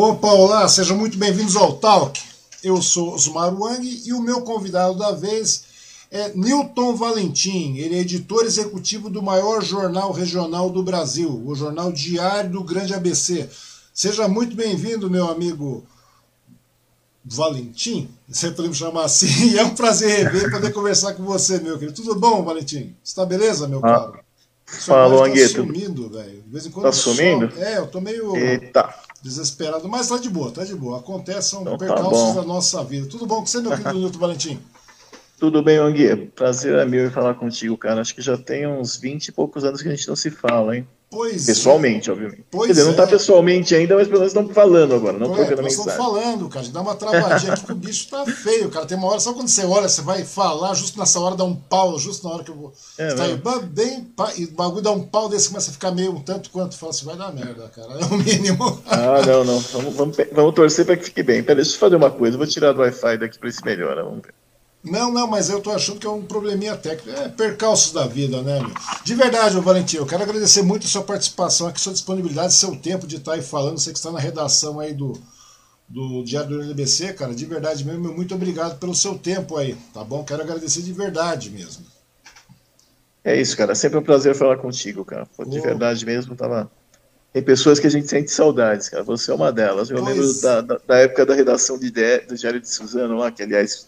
Opa, olá, sejam muito bem-vindos ao Talk. Eu sou Osmar Wang e o meu convidado da vez é Newton Valentim. Ele é editor executivo do maior jornal regional do Brasil, o Jornal Diário do Grande ABC. Seja muito bem-vindo, meu amigo Valentim, sempre podemos chamar assim, e é um prazer rever e poder conversar com você, meu querido. Tudo bom, Valentim? Está beleza, meu ah, caro? Fala, Angueto. Tá sumindo, velho. De vez em quando tá sumindo? Só... É, eu tô meio Eita. Desesperado, mas tá de boa, tá de boa. Acontece, são então, tá percalços tá da nossa vida. Tudo bom com você, meu querido Nilton Valentim? Tudo bem, Angui? Prazer é meu em falar contigo, cara. Acho que já tem uns 20 e poucos anos que a gente não se fala, hein? Pois Pessoalmente, é. obviamente. Pois Quer dizer, não é. tá pessoalmente ainda, mas pelo menos estamos falando agora, não trocando nós mensagem. estamos falando, cara. Dá uma travadinha aqui que o bicho tá feio, cara. Tem uma hora, só quando você olha, você vai falar, justo nessa hora dá um pau, justo na hora que eu vou. É, tá aí, né? bem, pá, e o bagulho dá um pau desse, começa a ficar meio um tanto quanto. Fala assim, vai dar merda, cara. É o mínimo. Ah, não, não. Vamos, vamos, vamos torcer para que fique bem. Pera, deixa eu fazer uma coisa. Eu vou tirar do Wi-Fi daqui para ver se melhora. Vamos ver. Não, não, mas eu tô achando que é um probleminha técnico. É percalços da vida, né, meu? De verdade, ô Valentim, eu quero agradecer muito a sua participação aqui, sua disponibilidade, seu tempo de estar aí falando. Você que está na redação aí do, do Diário do NBC, cara. De verdade mesmo, muito obrigado pelo seu tempo aí, tá bom? Quero agradecer de verdade mesmo. É isso, cara. Sempre um prazer falar contigo, cara. De Ô. verdade mesmo, tava. Tem pessoas que a gente sente saudades, cara. Você é uma delas. Eu Pois. lembro da, da, da época da redação de DE do Diário de Suzano lá, que aliás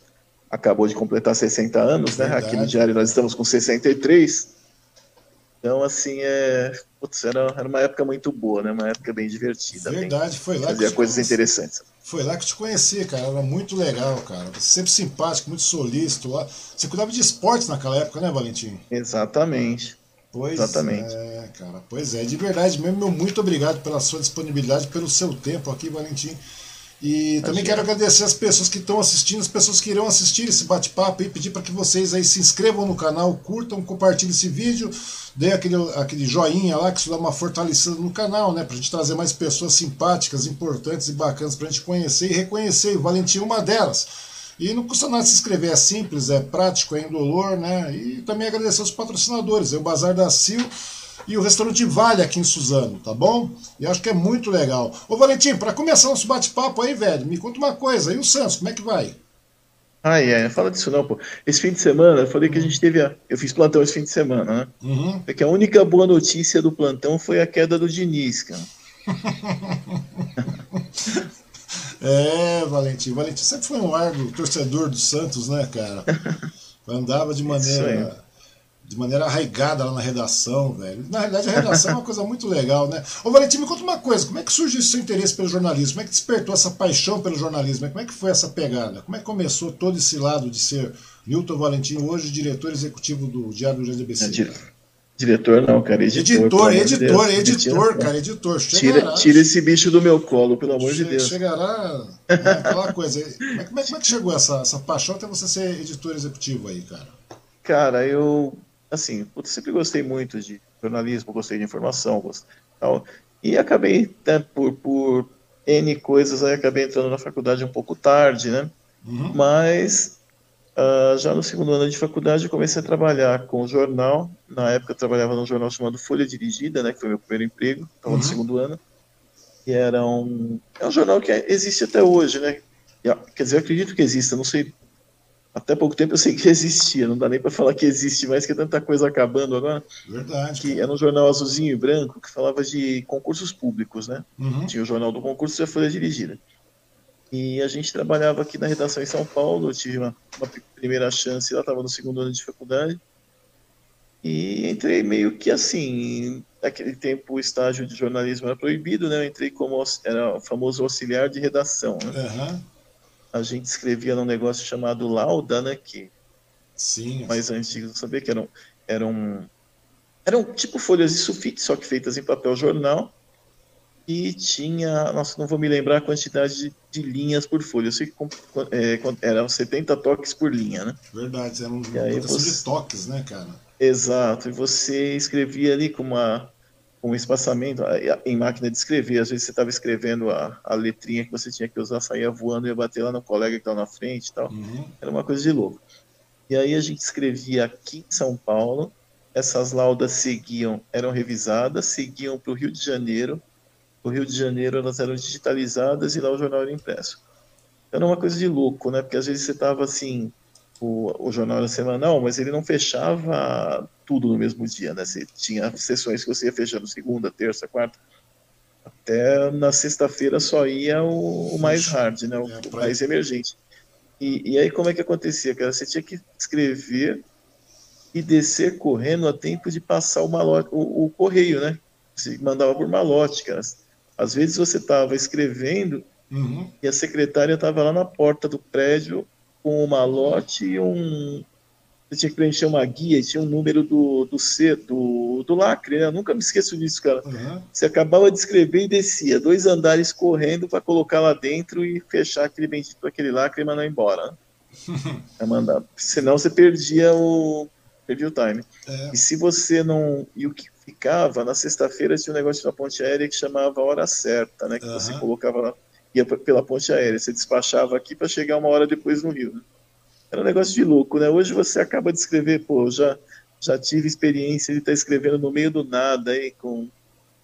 acabou de completar 60 anos, né? Verdade. Aqui no Diário nós estamos com 63. Então, assim, é. Putz, era, era uma época muito boa, né? Uma época bem divertida. bem- Verdade, foi lá que Fazia eu te coisas conheci. interessantes. Foi lá que eu te conheci, cara. Era muito legal, cara. Sempre simpático, muito solícito lá. Você cuidava de esportes naquela época, né, Valentim? Exatamente. Pois Exatamente. é, cara. Pois é, de verdade mesmo, meu muito obrigado pela sua disponibilidade, pelo seu tempo aqui, Valentim. E também quero agradecer as pessoas que estão assistindo, as pessoas que irão assistir esse bate-papo e pedir para que vocês aí se inscrevam no canal, curtam, compartilhem esse vídeo, dê aquele, aquele joinha lá, que isso dá uma fortalecida no canal, né? Pra gente trazer mais pessoas simpáticas, importantes e bacanas pra gente conhecer e reconhecer. E o Valentim é uma delas. E não custa nada se inscrever, é simples, é prático, é indolor, né? E também agradecer os patrocinadores, é o Bazar da Sil e o restaurante Vale aqui em Suzano, tá bom? E acho que é muito legal. Ô Valentim, para começar nosso bate-papo aí, velho, me conta uma coisa, e o Santos, como é que vai? Ai, é, fala disso não, pô. Esse fim de semana, eu falei que a gente teve. A... Eu fiz plantão esse fim de semana, né? Uhum. É que a única boa notícia do plantão foi a queda do Diniz, cara. É, Valentim, Valentim sempre foi um árduo torcedor do Santos, né, cara? Andava de maneira de maneira arraigada lá na redação, velho. Na realidade, a redação é uma coisa muito legal, né? Ô, Valentim, me conta uma coisa, como é que surgiu esse seu interesse pelo jornalismo? Como é que despertou essa paixão pelo jornalismo? Como é que foi essa pegada? Como é que começou todo esse lado de ser Milton Valentim, hoje diretor executivo do Diário do GDBC? É, dire- Diretor não, cara. Editor. Editor, de editor, Deus. editor, cara, editor. Tira, Chegará, tira esse bicho do meu colo, pelo amor de che- Deus. Chegará né, aquela coisa. Como é, como é- como é que chegou essa, essa paixão até você ser editor executivo aí, cara? Cara, eu, assim, putz, sempre gostei muito de jornalismo, gostei de informação, gost- tal, e acabei, né, por, por N coisas, aí acabei entrando na faculdade um pouco tarde, né? Uhum. Mas ah, já no segundo ano de faculdade eu comecei a trabalhar com o jornal. Na época eu trabalhava num jornal chamado Folha Dirigida, né, que foi meu primeiro emprego, estava Uhum. no segundo ano. E era um, é um jornal que existe até hoje, né? Quer dizer, eu acredito que exista, não sei. Até pouco tempo eu sei que existia, não dá nem para falar que existe mais, que é tanta coisa acabando agora. Verdade. Que era um jornal azulzinho e branco que falava de concursos públicos, né? Uhum. Tinha o Jornal do Concurso e a Folha Dirigida. E a gente trabalhava aqui na redação em São Paulo, eu tive uma, uma primeira chance, lá estava no segundo ano de faculdade. E entrei meio que assim, naquele tempo o estágio de jornalismo era proibido, né? Eu entrei como, era o famoso auxiliar de redação, né? Aham. A gente escrevia num negócio chamado Lauda, né? Que Sim. mais antigos, sabia que eram, eram, eram tipo folhas de sulfite, só que feitas em papel jornal. E tinha, nossa, não vou me lembrar a quantidade de, de linhas por folha. Eu sei que é, eram 70 toques por linha, né? Verdade. Era uma E aí questão você- de toques, né, cara? Exato. E você escrevia ali com uma com um espaçamento em máquina de escrever. Às vezes você estava escrevendo a, a letrinha que você tinha que usar, saía voando e ia bater lá no colega que estava na frente e tal. Uhum. Era uma coisa de louco. E aí a gente escrevia aqui em São Paulo, essas laudas seguiam, eram revisadas, seguiam para o Rio de Janeiro, no Rio de Janeiro elas eram digitalizadas e lá o jornal era impresso. Era uma coisa de louco, né? Porque às vezes você tava assim, o, o jornal era semanal, mas ele não fechava tudo no mesmo dia, né? Você tinha sessões que você ia fechando segunda, terça, quarta. Até na sexta-feira só ia o, o mais hard, né? O, é, o mais emergente. E, e, aí como é que acontecia, cara? Você tinha que escrever e descer correndo a tempo de passar o, malote, o, o correio, né? Você mandava por malote, cara. Às vezes você estava escrevendo uhum. e a secretária estava lá na porta do prédio com um malote e um. Você tinha que preencher uma guia e tinha um número do, do C, do, do lacre, né? Eu nunca me esqueço disso, cara. Uhum. Você acabava de escrever e descia, dois andares correndo para colocar lá dentro e fechar aquele bendito aquele lacre e mandar embora. é mandar. Senão você perdia o. Perdia o time. É. E se você não. E o que ficava, na sexta-feira tinha um negócio na ponte aérea que chamava hora certa, né? Que uhum. você colocava lá ia pela ponte aérea. Você despachava aqui para chegar uma hora depois no Rio. Né? Era um negócio de louco, né? Hoje você acaba de escrever, pô, já, já tive experiência de estar tá escrevendo no meio do nada aí, com,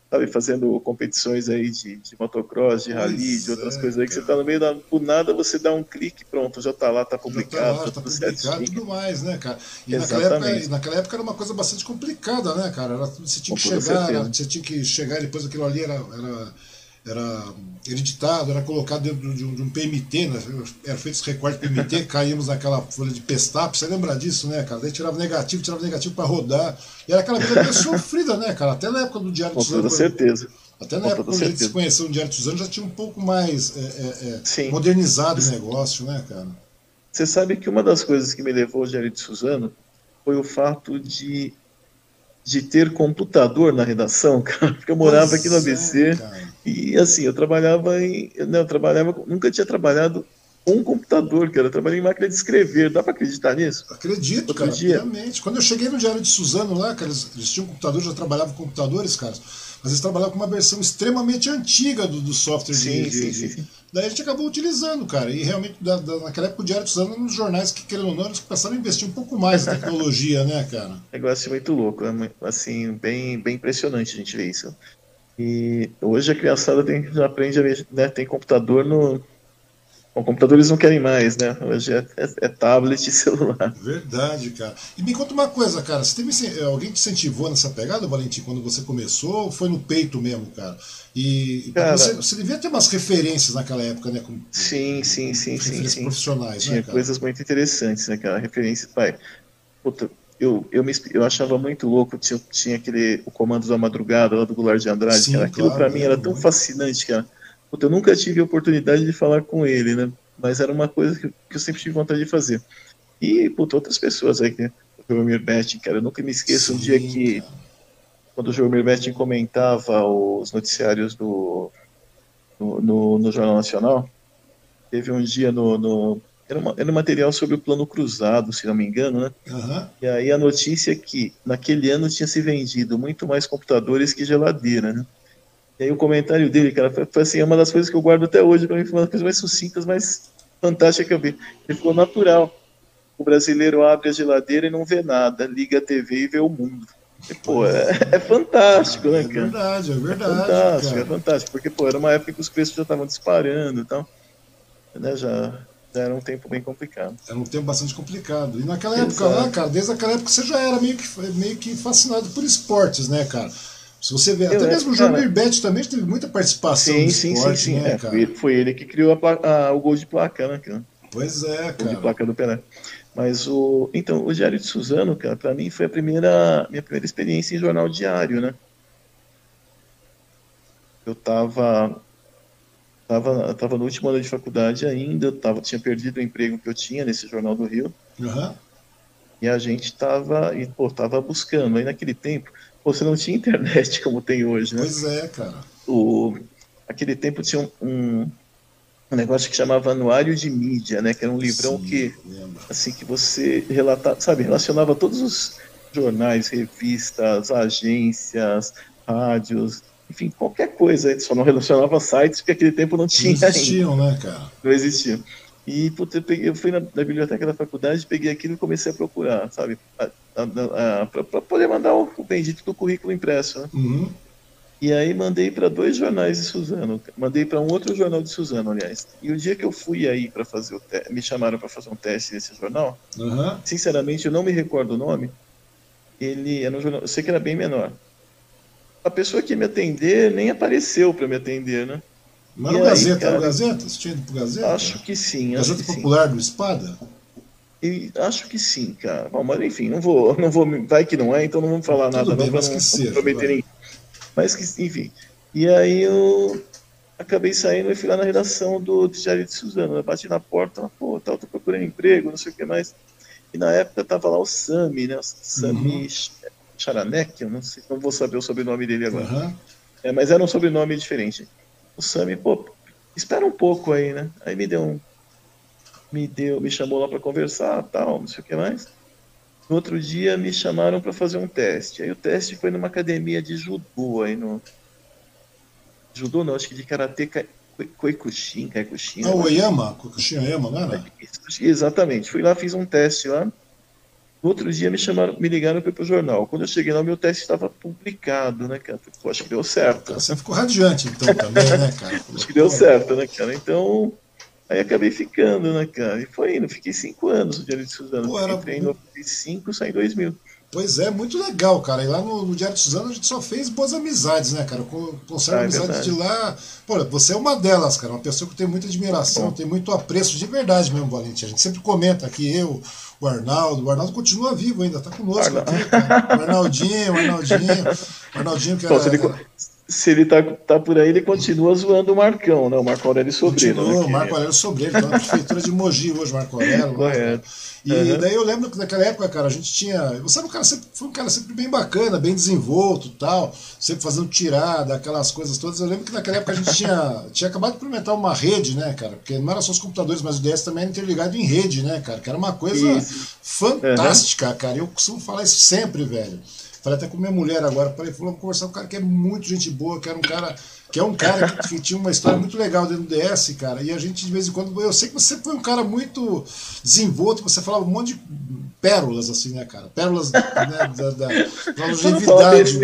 sabe, fazendo competições aí de, de motocross, de rally, de outras é, coisas aí, que você está no meio da, do nada, você dá um clique, pronto, já está lá, está publicado. Já tá lá, tá, tá publicado e tudo mais, né, cara? E naquela época, naquela época, era uma coisa bastante complicada, né, cara? Era, você tinha que chegar, você tinha que chegar, depois aquilo ali era, era era editado, era colocado dentro de um, de um PMT, né? era feito esse recorte PMT, caímos naquela folha de pestap, você lembra disso, né, cara? Daí tirava negativo, tirava negativo para rodar. E era aquela vida meio sofrida, né, cara? Até na época do Diário de Suzano. Com toda certeza. Até na época quando a gente se conheceu no Diário de Suzano já tinha um pouco mais é, é, é modernizado o negócio, né, cara? Você sabe que uma das coisas que me levou ao Diário de Suzano foi o fato de de ter computador na redação, cara, porque eu morava pois aqui no ABC é, e assim, eu trabalhava em. Não, eu trabalhava. Nunca tinha trabalhado com um computador, cara. Eu trabalhei em máquina de escrever. Dá para acreditar nisso? Acredito, Outro cara, dia... realmente. Quando eu cheguei no Diário de Suzano lá, cara, eles, eles tinham computador, já trabalhavam com computadores, cara. Mas eles trabalhavam com uma versão extremamente antiga do, do software sim, de, sim, de, sim, Daí a gente acabou utilizando, cara. E realmente, da, da, naquela época, o Diário de Suzano era um dos jornais que, querendo ou não, eles começaram a investir um pouco mais na tecnologia, né, cara? Negócio muito louco, né? assim, bem, bem impressionante a gente ver isso. E hoje a criançada tem, já aprende a ver, né, tem computador no, Bom, computadores não querem mais, né? Hoje é, é, é, tablet e celular. Verdade, cara. E me conta uma coisa, cara. Você teve, alguém te incentivou nessa pegada, Valentim, quando você começou? Ou foi no peito mesmo, cara? E cara, você, você devia ter umas referências naquela época, né? Com, sim, sim, sim, sim, sim. profissionais, Tinha né, coisas muito interessantes, né, cara? Referência, pai. Puta, eu, eu, me, eu achava muito louco, tinha, tinha aquele o comando da madrugada lá do Goulart de Andrade, Sim, cara. Aquilo claro, para mim era tão fascinante, cara. Puta, eu nunca tive a oportunidade de falar com ele, né? Mas era uma coisa que, que eu sempre tive vontade de fazer. E, puta, outras pessoas aí, né? O Jomir Betting, cara, eu nunca me esqueço Sim, um dia que, cara. quando o Jomir Betting comentava os noticiários do, no, no, no, Jornal Nacional, teve um dia no, no era, uma, era um material sobre o plano cruzado, se não me engano, né? Uhum. E aí a notícia é que naquele ano tinha se vendido muito mais computadores que geladeira, né? E aí o comentário dele, cara, foi, foi assim, é uma das coisas que eu guardo até hoje, para mim foi uma das coisas mais sucintas, mais fantásticas que eu vi. Ele ficou natural. O brasileiro abre a geladeira e não vê nada, liga a TV e vê o mundo. E, pô, é, é fantástico, né, é cara? É verdade, é verdade. É fantástico, cara. é fantástico, porque, pô, era uma época que os preços já estavam disparando e então, tal. Né, já era um tempo bem complicado. Era um tempo bastante complicado. E naquela Exato. época lá, cara, desde aquela época você já era meio que, meio que fascinado por esportes, né, cara? Se você ver, até mesmo o Jomir Bet também teve muita participação sim, sim, esporte, sim, sim, né, é, foi, foi, ele que criou a, a, o gol de placa, né, cara? Pois é, cara. O gol de placa do Pelé. Mas o. Então, o Diário de Suzano, cara, pra mim foi a primeira. Minha primeira experiência em jornal diário, né? Eu tava. Tava, tava no último ano de faculdade ainda, tava, tinha perdido o emprego que eu tinha nesse Jornal do Rio. Uhum. E a gente tava, e, pô, tava buscando. Aí naquele tempo, você não tinha internet como tem hoje, né? Pois é, cara. O, aquele tempo tinha um, um, um negócio que chamava Anuário de Mídia, né? Que era um livrão Sim, que, lembro. assim, que você relatava, sabe, relacionava todos os jornais, revistas, agências, rádios, enfim, qualquer coisa. Só não relacionava sites, porque aquele tempo não tinha. Não existiam, ainda. né, cara? Não existiam. E puta, eu, peguei, eu fui na, na, biblioteca da faculdade, peguei aquilo e comecei a procurar, sabe? Para poder mandar o, o, bendito do currículo impresso. Né? Uhum. E aí mandei para dois jornais de Suzano, mandei para um outro jornal de Suzano, aliás. E o dia que eu fui aí para fazer o teste, me chamaram para fazer um teste nesse jornal, Uhum. sinceramente eu não me recordo o nome. Ele era um jornal, eu sei que era bem menor. A pessoa que ia me atender nem apareceu para me atender, né? Mas E no aí, Gazeta, cara? no Gazeta? Você tinha ido pro Gazeta? Acho que sim, Gazeta que sim. Popular do Espada? E acho que sim, cara. Bom, mas enfim, não vou, não vou, vai que não é, então não vamos falar Tudo nada bem, não mas não que seja, ninguém. Mas que, enfim. E aí eu acabei saindo e fui lá na redação do Diário de Suzano. Eu bati na porta, pô, tal, tô procurando emprego, não sei o que mais. E na época tava lá o Sami, né? O Sami Uhum. Charanek, eu não sei, não vou saber o sobrenome dele agora. Aham. É, mas era um sobrenome diferente. O Sami, pô, espera um pouco aí, né? Aí me deu um. Me deu, me chamou lá para conversar, tal, não sei o que mais. No outro dia me chamaram para fazer um teste. Aí o teste foi numa academia de judô aí no. Judô não, acho que de karatê Koikushin, Kaikushin. Ah, o Oyama, Kokushin Oyama, não era? Exatamente. Fui lá, fiz um teste lá. No outro dia me chamaram, me ligaram para pro jornal. Quando eu cheguei lá, meu teste estava publicado, né, cara? Pô, acho que deu certo. Cara, Você ficou radiante então também, né, cara? Acho que deu certo, né, cara? Então, aí acabei ficando, né, cara? E foi indo, fiquei cinco anos no Diário de Suzano. Pô, era Entrei em muito- 95, saí em 2000. Pois é, muito legal, cara. E lá no, no Diário de Suzano a gente só fez boas amizades, né, cara? Co- Conserva Ah, é amizades de lá. Pô, você é uma delas, cara. Uma pessoa que tem muita admiração, Bom. tem muito apreço de verdade mesmo, Valente. A gente sempre comenta aqui, eu, o Arnaldo. O Arnaldo continua vivo ainda, tá conosco Arna- aqui, cara. O Arnaldinho, o Arnaldinho. O Arnaldinho que era. co- se ele tá, tá por aí, ele continua zoando o Marcão, né? O Marco Aurélio Sobreiro. Continuou, né? o Marco Aurélio Sobreiro, tá na prefeitura de Mogi hoje, Marco Aurélio. né, Correto. E Uhum. daí eu lembro que naquela época, cara, a gente tinha. Você era um cara sempre, foi um cara sempre bem bacana, bem desenvolto tal, sempre fazendo tirada, aquelas coisas todas. Eu lembro que naquela época a gente tinha, tinha acabado de implementar uma rede, né, cara? Porque não era só os computadores, mas o DS também era interligado em rede, né, cara? Que era uma coisa Isso. fantástica, cara. Eu costumo falar isso sempre, velho. Falei até com minha mulher agora, falei, falou, vou conversar com um cara que é muito gente boa, que era um cara que é um cara que, que tinha uma história muito legal dentro do DS, cara. E a gente de vez em quando, eu sei que você foi um cara muito desenvolto, você falava um monte de pérolas assim, né, cara? Pérolas né, da, da, da longevidade,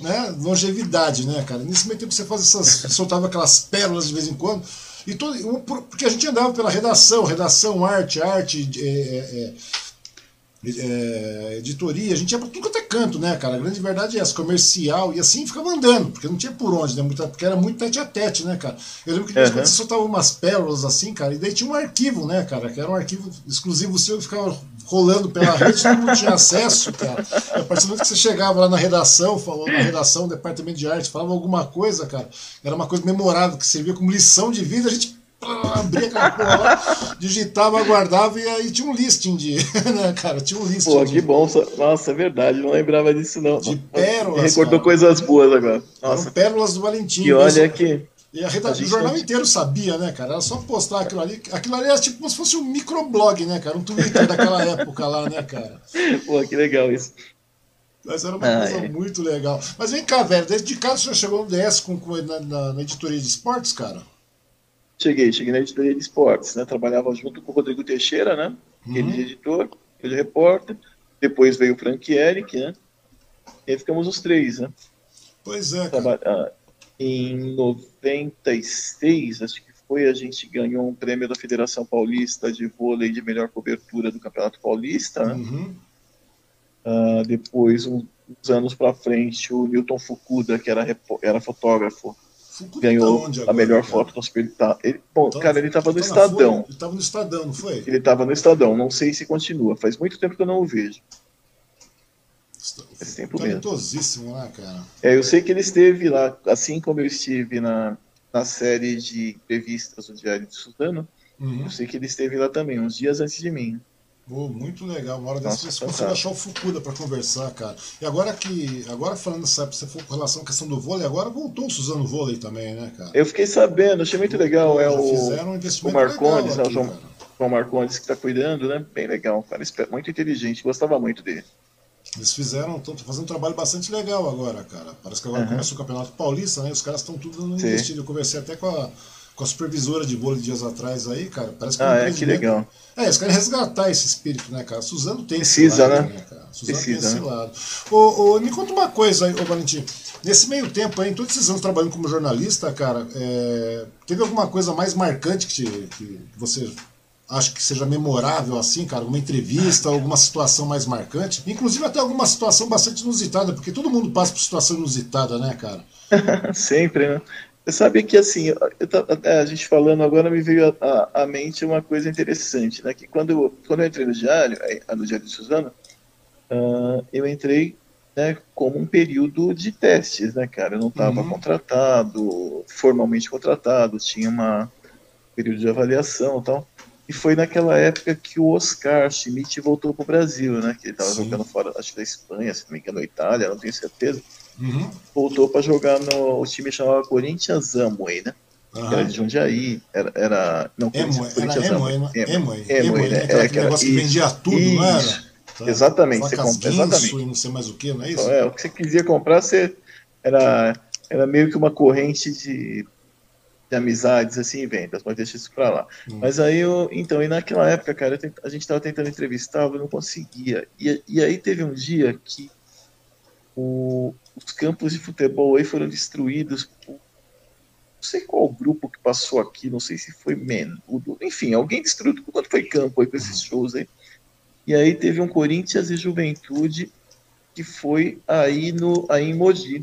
né? Longevidade, né, cara? Nesse meio tempo você fazia essas, soltava aquelas pérolas de vez em quando. E todo, porque a gente andava pela redação, redação, arte, arte, é, é, é, editoria, a gente ia pra tudo quanto é canto, né, cara? A grande verdade é essa, comercial, e assim ficava andando, porque não tinha por onde, né? Muita- Porque era muito tete a tete, né, cara? Eu lembro que Uhum. quando você soltava umas pérolas assim, cara, e daí tinha um arquivo, né, cara? Que era um arquivo exclusivo seu que ficava rolando pela rede, todo mundo tinha acesso, cara. E a partir do momento que você chegava lá na redação, falou na redação, departamento de arte, falava alguma coisa, cara, era uma coisa memorável, que servia como lição de vida, a gente abria aquela porra lá, digitava, aguardava e aí tinha um listing de. né, cara? Tinha um listing. Pô, de, que bom. Nossa, é verdade. Não lembrava disso, não. De Me pérolas, recordou cara. coisas boas agora. Eram Nossa. pérolas do Valentim. E olha que. E a reda... a o jornal inteiro sabia, né, cara? Era só postar aquilo ali. Aquilo ali era tipo como se fosse um microblog, né, cara? Um Twitter daquela época lá, né, cara? Pô, que legal isso. Mas era uma Ah, coisa é. muito legal. Mas vem cá, velho, desde de casa você já chegou no DS com, com- na, na- na editoria de esportes, cara? Cheguei, cheguei na editoria de esportes, né? Trabalhava junto com o Rodrigo Teixeira, né? Uhum. Ele de editor, eu de repórter. Depois veio o Frank Eric, né? E aí ficamos os três, né? Pois é, cara. Ah, Em 96, acho que foi, a gente ganhou um prêmio da Federação Paulista de vôlei de melhor cobertura do Campeonato Paulista, né? Uhum. Ah, depois, uns anos para frente, o Newton Fukuda, que era, era fotógrafo, Ganhou tá a melhor cara? foto do Super tá, ele, Bom, Tá- cara, ele estava no tá Folha? Estadão. Ele tava no Estadão, não foi? Ele estava no Estadão, não sei se continua. Faz muito tempo que eu não o vejo. Faz tempo mesmo. Talentosíssimo, né, cara? É, eu sei que ele esteve lá, assim como eu estive na, na série de entrevistas do Diário de Suzano, Uhum. eu sei que ele esteve lá também, uns dias antes de mim. Pô, muito legal. Uma hora dessa Nossa, você achar o Fukuda pra conversar, cara. E agora que. Agora falando, sabe, se for com relação à questão do vôlei, agora voltou o Suzano Vôlei também, né, cara? Eu fiquei sabendo, achei muito legal. É o, fizeram um o investimento Marcondes, legal né, o João. João Marcondes que está cuidando, né? Bem legal, cara. Muito inteligente, gostava muito dele. Eles fizeram, estão fazendo um trabalho bastante legal agora, cara. Parece que agora Aham. começa o Campeonato Paulista, né? Os caras estão tudo investido. Eu conversei até com a, com a supervisora de vôlei dias atrás aí, cara. Parece que é um Ah, é, que legal. É, eles querem resgatar esse espírito, né, cara? Suzano tem Precisa, esse lado, né? cara? Suzano Precisa, tem esse né? lado. Ô, ô, me conta uma coisa aí, ô Valentim. Nesse meio tempo aí, em todos esses anos trabalhando como jornalista, cara, é, teve alguma coisa mais marcante que, te, que você acha que seja memorável assim, cara? Alguma entrevista, alguma situação mais marcante? Inclusive até alguma situação bastante inusitada, porque todo mundo passa por situação inusitada, né, cara? Sempre, né? Você sabe que assim, a gente falando agora me veio à mente uma coisa interessante, né? Que quando, quando eu entrei no diário, no diário de Suzano, uh, eu entrei né, como um período de testes, né, cara? Eu não estava uhum. contratado, formalmente contratado, tinha uma período de avaliação e tal. E foi naquela época que o Oscar Schmidt voltou para o Brasil, né? Que ele estava jogando fora, acho que da Espanha, se não me engano, Itália, não tenho certeza. Uhum. Voltou para jogar no. O time chamava Corinthians Amway, né? Uhum. Era de Jundiaí, era. era não, Emoi, Corinthians era Amway. Emoi, Emoi, né? Era aquele negócio que vendia tudo, isso, não era? Tá. Exatamente. Você compra, exatamente. E não sei mais o que, não é isso? É, o que você quisia comprar, você era, era meio que uma corrente de de amizades, assim, e vendas, mas deixa isso pra lá. Hum. Mas aí eu, então, e naquela época, cara, tent, a gente tava tentando entrevistar, eu não conseguia. E, e aí teve um dia que o, os campos de futebol aí foram destruídos por, não sei qual grupo que passou aqui, não sei se foi Menudo, enfim, alguém destruiu quanto foi campo aí com esses shows aí. E aí teve um Corinthians e Juventude que foi aí, no, aí em Mogi.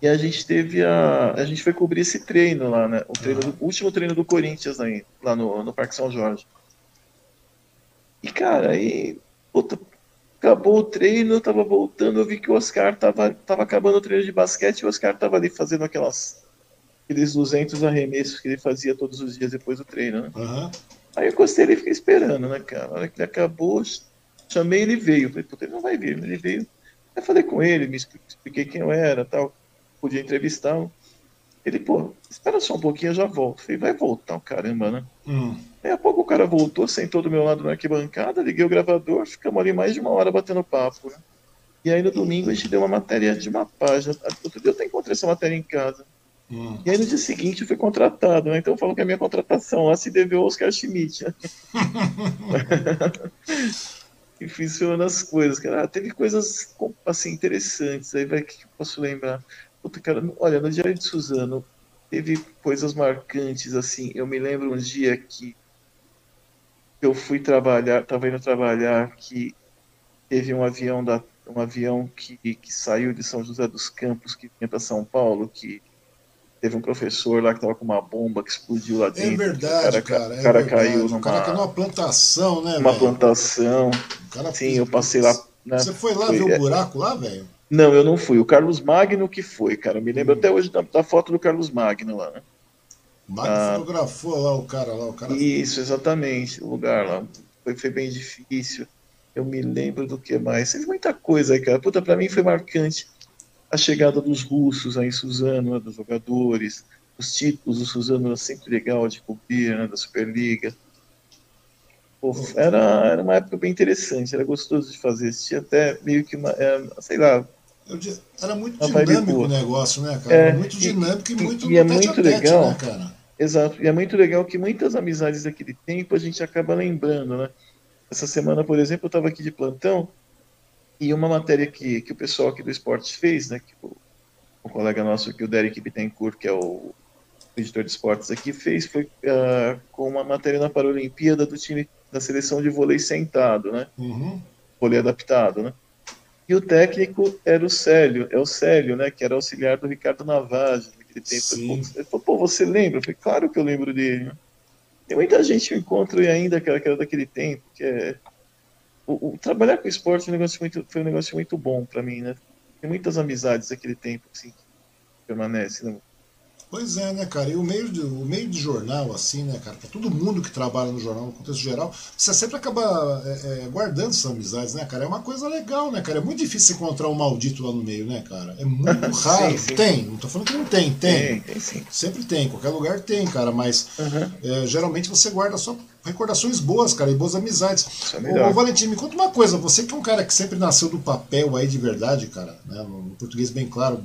E a gente teve a. A gente foi cobrir esse treino lá, né? O, treino do, o último treino do Corinthians aí, lá no, no Parque São Jorge. E, cara, aí. Puta, acabou o treino, eu tava voltando, eu vi que o Oscar tava, tava acabando o treino de basquete e o Oscar tava ali fazendo aquelas. Aqueles 200 arremessos que ele fazia todos os dias depois do treino, né? Uhum. Aí eu encostei ele e fiquei esperando, né, cara? Na hora que ele acabou, chamei ele veio. Falei, puta, ele não vai vir, ele veio. Aí falei com ele, me expliquei quem eu era tal podia entrevistá-lo. Ele, pô, espera só um pouquinho, eu já volto. Falei, vai voltar, caramba, né? Hum. A pouco o cara voltou, sentou do meu lado na arquibancada, liguei o gravador, ficamos ali mais de uma hora batendo papo, né? E aí no domingo a gente deu uma matéria de uma página. Outro dia eu até encontrei essa matéria em casa. Hum. E aí no dia seguinte eu fui contratado, né? Então eu falo que a minha contratação lá se deveu ao Oscar Schmidt. Né? e fiz das coisas, cara. Ah, teve coisas assim interessantes, aí vai que eu posso lembrar. Puta, cara, olha, no Diário de Suzano teve coisas marcantes, assim. Eu me lembro um dia que eu fui trabalhar, estava indo trabalhar, que teve um avião da um avião que, que saiu de São José dos Campos, que vinha para São Paulo, que teve um professor lá que estava com uma bomba que explodiu lá é dentro. É verdade, o cara. O é cara caiu numa. O cara caiu numa plantação, né? Uma plantação. Cara... Sim, eu passei lá. Né? Você foi lá foi, ver o é buraco lá, velho? Não, eu não fui. O Carlos Magno que foi, cara. Eu me lembro hum. até hoje da, da, foto do Carlos Magno lá, né? Magno ah, fotografou lá o cara lá, o cara. Isso, exatamente, o lugar lá. Foi, foi bem difícil. Eu me lembro do que mais. Teve muita coisa aí, cara. Puta, pra mim foi marcante a chegada dos russos aí Suzano, né, dos jogadores, os títulos do Suzano era sempre legal de cobrir, né, da Superliga. Pô, era, era uma época bem interessante, era gostoso de fazer. Tinha até meio que uma, é, sei lá. Era muito dinâmico o negócio, né, cara? É, muito dinâmico e, e muito E é muito legal. Né, cara? Exato, e é muito legal que muitas amizades daquele tempo a gente acaba lembrando, né? Essa semana, por exemplo, eu estava aqui de plantão e uma matéria que, que o pessoal aqui do esporte fez, né? Que o, o colega nosso aqui, o Derek Bittencourt, que é o editor de esportes aqui, fez, foi uh, com uma matéria na Paralimpíada do time da seleção de vôlei sentado, né? Uhum. Vôlei adaptado, né? E o técnico era o Célio, é o Célio, né? Que era auxiliar do Ricardo Navage naquele tempo. Sim. Ele falou, pô, você lembra? Eu falei, claro que eu lembro dele. Tem muita gente que eu encontro ainda que era, que era daquele tempo, que é... O, o, trabalhar com esporte foi um negócio muito, foi um negócio muito bom para mim, né? Tem muitas amizades daquele tempo, assim, que permanecem, né? Pois é, né, cara? E o meio de, o meio de jornal, assim, né, cara? Pra todo mundo que trabalha no jornal, no contexto geral, você sempre acaba é, é, guardando essas amizades, né, cara? É uma coisa legal, né, cara? É muito difícil encontrar um maldito lá no meio, né, cara? É muito raro. sim, sim. Tem, não tô falando que não tem, tem. Tem, tem sim. Sempre tem, qualquer lugar tem, cara, mas uhum. é, geralmente você guarda só recordações boas, cara, e boas amizades. É ô, ô, Valentim, me conta uma coisa, você que é um cara que sempre nasceu do papel aí de verdade, cara, né, no português bem claro,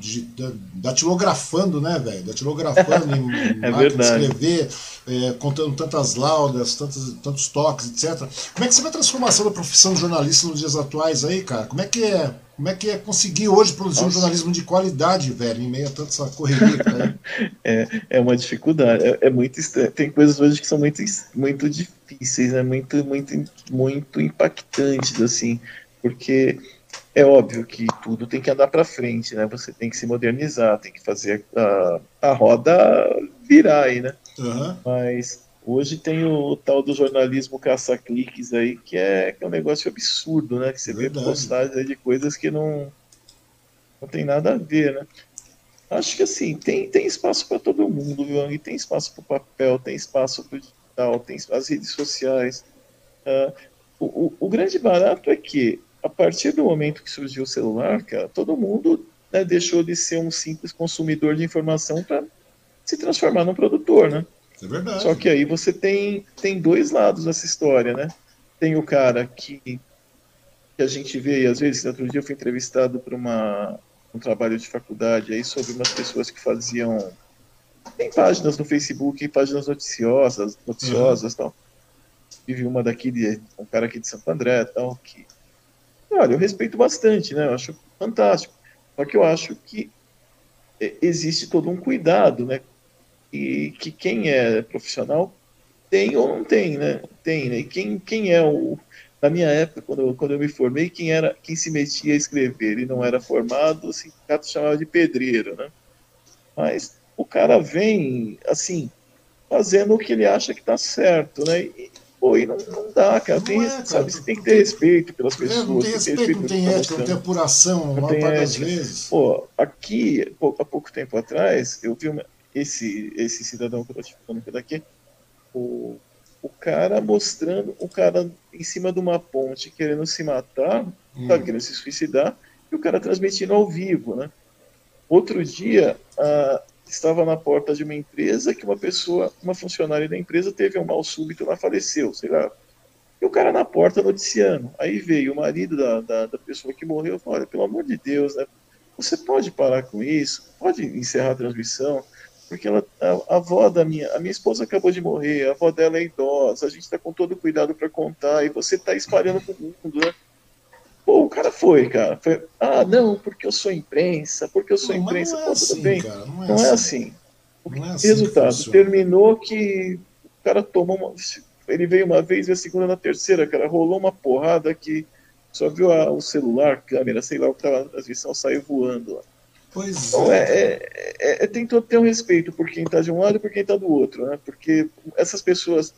datilografando, né, velho, datilografando em é máquina escrever, é, contando tantas laudas, tantos, tantos toques, etc. Como é que você vê a transformação da profissão de jornalista nos dias atuais aí, cara? Como é que é Como é que é conseguir hoje produzir Nossa. um jornalismo de qualidade, velho, em meio a tanta essa correria? Cara? é, é uma dificuldade, é, é muito estranho. Tem coisas hoje que são muito, muito difíceis, né? muito, muito, muito impactantes, assim, porque é óbvio que tudo tem que andar para frente, né? Você tem que se modernizar, tem que fazer a, a roda virar aí, né? Uhum. Mas hoje tem o, o, tal do jornalismo caça-cliques aí, que é, que é um negócio absurdo, né? Que você Verdade. vê postagens de coisas que não, não tem nada a ver, né? Acho que assim, tem, tem espaço para todo mundo, viu? E tem espaço para o papel, tem espaço para o digital, tem as redes sociais. Uh, o, o, o grande barato é que a partir do momento que surgiu o celular, cara, todo mundo né, deixou de ser um simples consumidor de informação para se transformar num produtor, né? É verdade. Só que aí você tem, tem dois lados nessa história, né? Tem o cara que, que a gente vê, e às vezes, outro dia eu fui entrevistado por uma, um trabalho de faculdade aí sobre umas pessoas que faziam. Tem páginas no Facebook, páginas noticiosas, noticiosas uhum. tal. Tive uma daqui de um cara aqui de Santo André tal, que Olha, eu respeito bastante, né? Eu acho fantástico. Só que eu acho que é, existe todo um cuidado, né? E que quem é profissional tem ou não tem, né? Tem, né? E quem, quem é o. Na minha época, quando eu, quando eu me formei, quem era quem se metia a escrever e não era formado, o sindicato chamava de pedreiro, né? Mas o cara vem, assim, fazendo o que ele acha que está certo, né? E, Pô, e não, não dá, cara. Não tem, é, cara. Sabe, você tem que ter respeito pelas pessoas. É, não tem respeito, respeito não tem ética, não tem apuração, não tem das vezes. Pô, aqui, há pouco tempo atrás, eu vi uma, esse, esse cidadão que eu tô te falando daqui, o, o cara mostrando, o cara em cima de uma ponte querendo se matar, hum. tá querendo se suicidar, e o cara transmitindo ao vivo, né? Outro dia, a, estava na porta de uma empresa que uma pessoa, uma funcionária da empresa teve um mal súbito, ela faleceu, sei lá. E o cara na porta noticiando. Aí veio o marido da, da, da pessoa que morreu e falou, olha, pelo amor de Deus, né? Você pode parar com isso? Pode encerrar a transmissão? Porque ela, a, a avó da minha, a minha esposa acabou de morrer, a avó dela é idosa, a gente está com todo cuidado para contar, e você está espalhando para o mundo, né? Pô, o cara foi, cara. Foi, ah, não, porque eu sou imprensa, porque eu sou não, imprensa, não é pô, assim. Cara, não é, não é assim. é assim. assim. Resultado, que terminou que o cara tomou uma. Ele veio uma vez e a segunda na terceira, cara. Rolou uma porrada que só viu a, o celular, câmera, sei lá o que tava na transmissão, saiu voando lá. Pois então, é. É, é, é, tem todo ter um respeito por quem está de um lado e por quem está do outro, né? Porque essas pessoas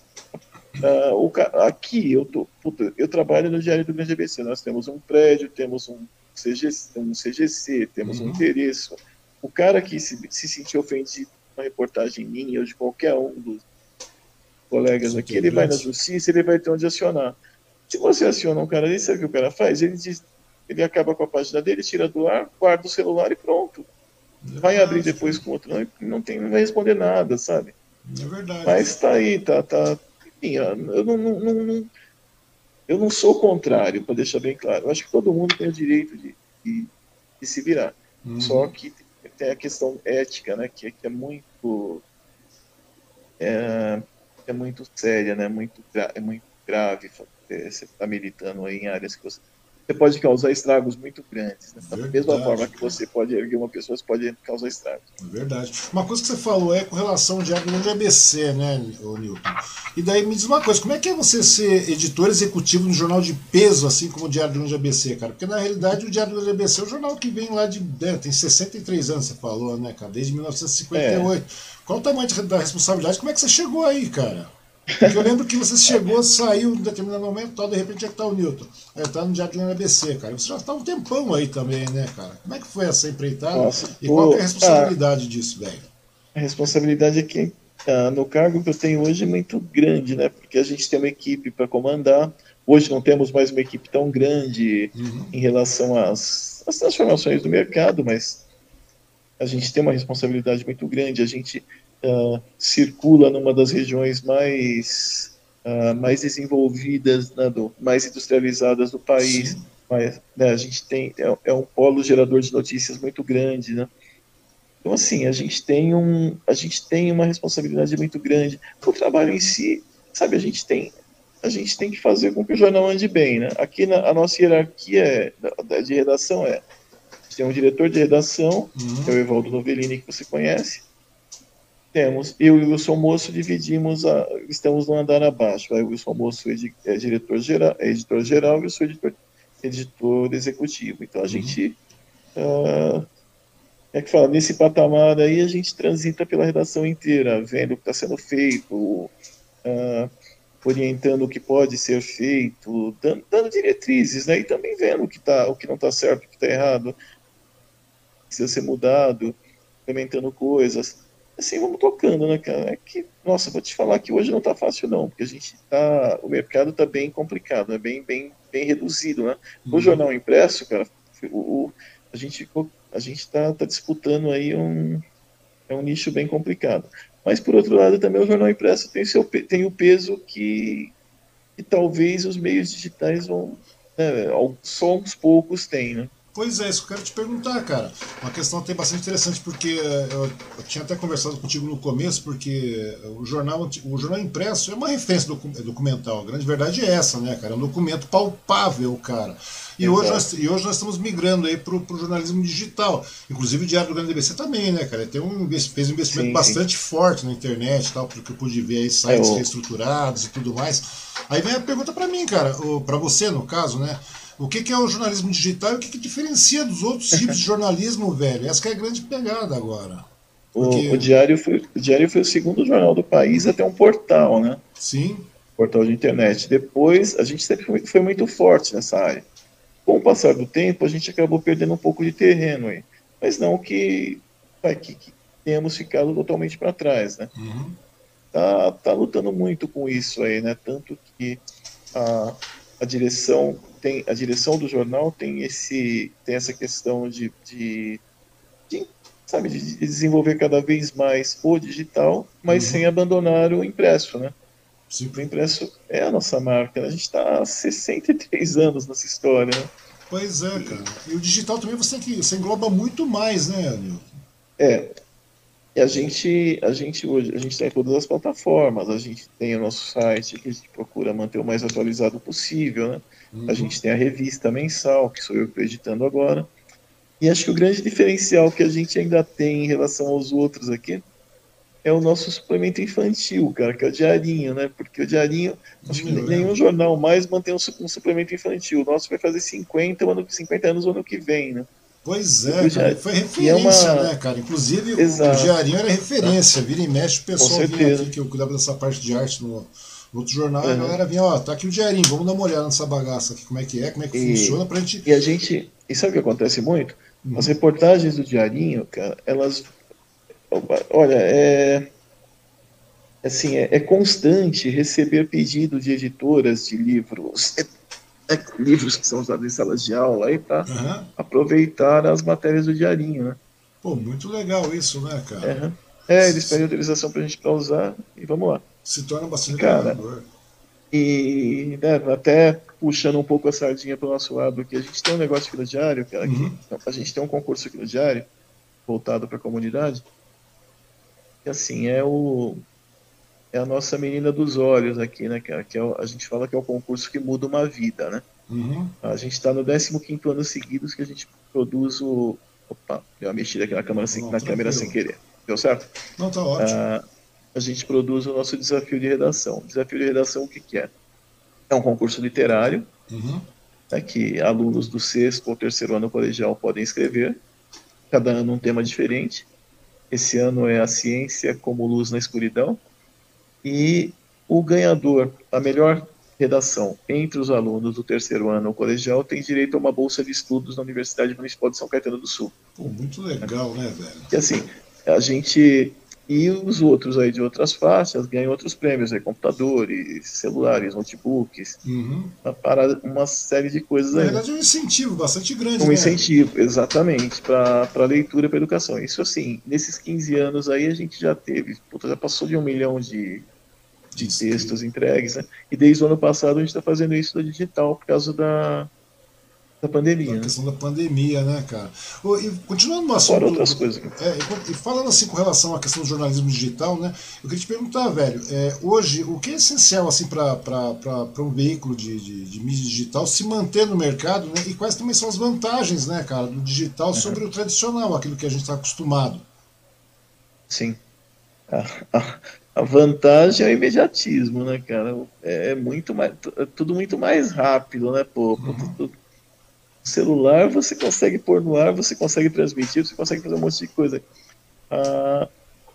Uh, o, aqui eu, tô, puta, eu trabalho no Diário do Grande ABC. Nós temos um prédio, temos um CGC, um CGC temos uhum. um endereço. O cara que se, se sentir ofendido com uma reportagem minha ou de qualquer um dos colegas aqui, ele vai na justiça, ele vai ter onde acionar. Se você aciona um cara desse, sabe o que o cara faz? Ele diz, ele acaba com a página dele, tira do ar, guarda o celular e pronto. Vai abrir depois com outro, não, não, tem, não vai responder nada, sabe? É verdade. Mas tá aí, tá, tá, enfim, eu não, não, não, eu não sou contrário, para deixar bem claro. Eu acho que todo mundo tem o direito de, de, de se virar. Uhum. Só que tem a questão ética, né, que, que é muito é, é muito séria, né, muito, é muito grave. Você está militando em áreas que você você pode causar estragos muito grandes. Né? Da mesma forma que você pode erguer uma pessoa, você pode causar estragos. Verdade. Uma coisa que você falou é com relação ao Diário do ABC, né, Newton? E daí me diz uma coisa, como é que é você ser editor executivo de um jornal de peso, assim como o Diário do ABC, cara? Porque na realidade o Diário do ABC é um jornal que vem lá de. Né, tem 63 anos, você falou, né, cara? Desde 1958. É. Qual o tamanho da responsabilidade? Como é que você chegou aí, cara? Porque eu lembro que você chegou, saiu em determinado momento, tal, de repente é que tá o Newton. Aí tá no de ABC, cara. Você já tá um tempão aí também, né, cara? Como é que foi essa empreitada? Nossa, e qual é a responsabilidade a, disso, velho? A responsabilidade é que ah, no cargo que eu tenho hoje é muito grande, né? Porque a gente tem uma equipe para comandar. Hoje não temos mais uma equipe tão grande uhum. em relação às, às transformações do mercado, mas a gente tem uma responsabilidade muito grande. A gente uh, circula numa das regiões mais, uh, mais desenvolvidas, né, do, mais industrializadas do país. Mas, né, a gente tem é, é, um polo gerador de notícias muito grande, né? Então assim a gente tem um a gente tem uma responsabilidade muito grande. O trabalho em si, sabe, a gente tem a gente tem que fazer com que o jornal ande bem, né? Aqui na, a nossa hierarquia é, de redação é tem um diretor de redação, uhum. que é o Evaldo Novellini, que você conhece. Temos, eu e o Wilson Moço dividimos, a, estamos no andar abaixo. Aí o Wilson Moço é, é diretor geral, é editor geral e eu sou editor, editor executivo. Então a uhum. gente uh, é que fala, nesse patamar aí a gente transita pela redação inteira, vendo o que está sendo feito, uh, orientando o que pode ser feito, dando, dando, diretrizes, né? E também vendo o que, tá, o que não está certo, o que está errado, precisa ser mudado, implementando coisas. Assim, vamos tocando, né, cara? É que, nossa, vou te falar que hoje não está fácil, não, porque a gente tá. O mercado está bem complicado, é né? bem, bem, bem reduzido, né? O uhum. jornal impresso, cara, o, o a gente a gente está tá disputando aí um, é um nicho bem complicado. Mas, por outro lado, também o jornal impresso tem, seu, tem o peso que, que talvez os meios digitais vão. Né, só uns poucos têm, né? Pois é, isso que eu quero te perguntar, cara. Uma questão até bastante interessante, porque eu, eu, tinha até conversado contigo no começo, porque o jornal, o jornal impresso é uma referência documental. A grande verdade é essa, né, cara? É um documento palpável, cara. E hoje, nós, e hoje nós estamos migrando aí para o jornalismo digital. Inclusive o Diário do Grande ABC também, né, cara? Tem um, fez um investimento sim, bastante sim. forte na internet, tal, porque eu pude ver aí sites é, reestruturados e tudo mais. Aí vem a pergunta para mim, cara, para você, no caso, né? O que, que, é o jornalismo digital e o que, que diferencia dos outros tipos de jornalismo, velho? Essa é a grande pegada agora. Porque... O, o, Diário foi, o Diário foi o segundo jornal do país até um portal, né? Sim. Portal de internet. Depois, a gente sempre foi, foi muito forte nessa área. Com o passar do tempo, a gente acabou perdendo um pouco de terreno aí. Mas não que, que, que tenhamos ficado totalmente para trás, né? Uhum. Tá, tá lutando muito com isso aí, né? Tanto que a, a direção tem a direção do jornal tem esse tem essa questão de, de, de sabe de desenvolver cada vez mais o digital, mas uhum. sem abandonar o impresso, né? Sim. O impresso é a nossa marca. Né? A gente está há 63 anos nessa história. Né? Pois é, cara. E o digital também você, que, você engloba muito mais, né, Nilton? É. E a gente, a gente hoje, a gente tem todas as plataformas, a gente tem o nosso site que a gente procura manter o mais atualizado possível, né? Uhum. A gente tem a revista mensal, que sou eu que estou editando agora. E acho que o grande diferencial que a gente ainda tem em relação aos outros aqui é o nosso suplemento infantil, cara, que é o diarinho, né? Porque o diarinho, acho que nenhum jornal mais mantém um, suplemento infantil. O nosso vai fazer 50, ano, 50 anos o ano que vem, né? Pois é, cara, foi referência, é uma... né, cara? Inclusive Exato. o diarinho era referência, vira e mexe o pessoal vinha aqui, que eu cuidava dessa parte de arte no, no outro jornal, uhum. a galera vinha, ó, tá aqui o diarinho, vamos dar uma olhada nessa bagaça aqui, como é que é, como é que e... funciona pra gente. E a gente. E sabe o que acontece muito? Hum. As reportagens do diarinho, cara, elas Olha, é, assim, é, é constante receber pedidos de editoras de livros, é, é, livros que são usados em salas de aula aí para uhum. aproveitar as matérias do diarinho, né? Pô, muito legal isso, né, cara? Uhum. É, eles pedem autorização para a gente para usar e vamos lá. Se torna bastante cara. E né, até puxando um pouco a sardinha para o nosso lado aqui, a gente tem um negócio aqui no diário, cara, uhum. que, a gente tem um concurso aqui no diário voltado para a comunidade que assim é o é a nossa menina dos olhos aqui, né? Que, é, que é, a gente fala que é o concurso que muda uma vida, né? Uhum. A gente está no 15 ano seguidos que a gente produz o. Opa, deu uma mexida aqui na câmera, sem, na câmera sem querer. Deu certo? Não, tá ótimo. Ah, a gente produz o nosso desafio de redação. Desafio de redação, o que, que é? É um concurso literário, uhum. né, que alunos do sexto ou terceiro ano colegial podem escrever, cada ano um tema diferente. Esse ano é a ciência como luz na escuridão. E o ganhador, a melhor redação entre os alunos do terceiro ano colegial tem direito a uma bolsa de estudos na Universidade Municipal de São Caetano do Sul. Pô, muito legal, né, velho? E assim, a gente e os outros aí de outras faixas ganham outros prêmios, aí, computadores, celulares, notebooks, uhum. para uma série de coisas Na aí. Na verdade é um incentivo bastante grande, Um né? incentivo, exatamente, para a leitura e para educação. Isso assim, nesses 15 anos aí a gente já teve, puta, já passou de um milhão de, de textos entregues, né? E desde o ano passado a gente está fazendo isso no digital por causa da, da pandemia. A questão da pandemia, né, cara? E continuando no assunto. Fora outras coisas. É, e falando assim com relação à questão do jornalismo digital, né? Eu queria te perguntar, velho, é, hoje, o que é essencial assim para um veículo de, de, de, mídia digital se manter no mercado, né? E quais também são as vantagens, né, cara, do digital uhum. sobre o tradicional, aquilo que a gente está acostumado? Sim. A, a, a, vantagem é o imediatismo, né, cara? É, é muito mais, é tudo muito mais rápido, né, pô? Uhum. Tudo, celular você consegue pôr no ar, você consegue transmitir, você consegue fazer um monte de coisa. A,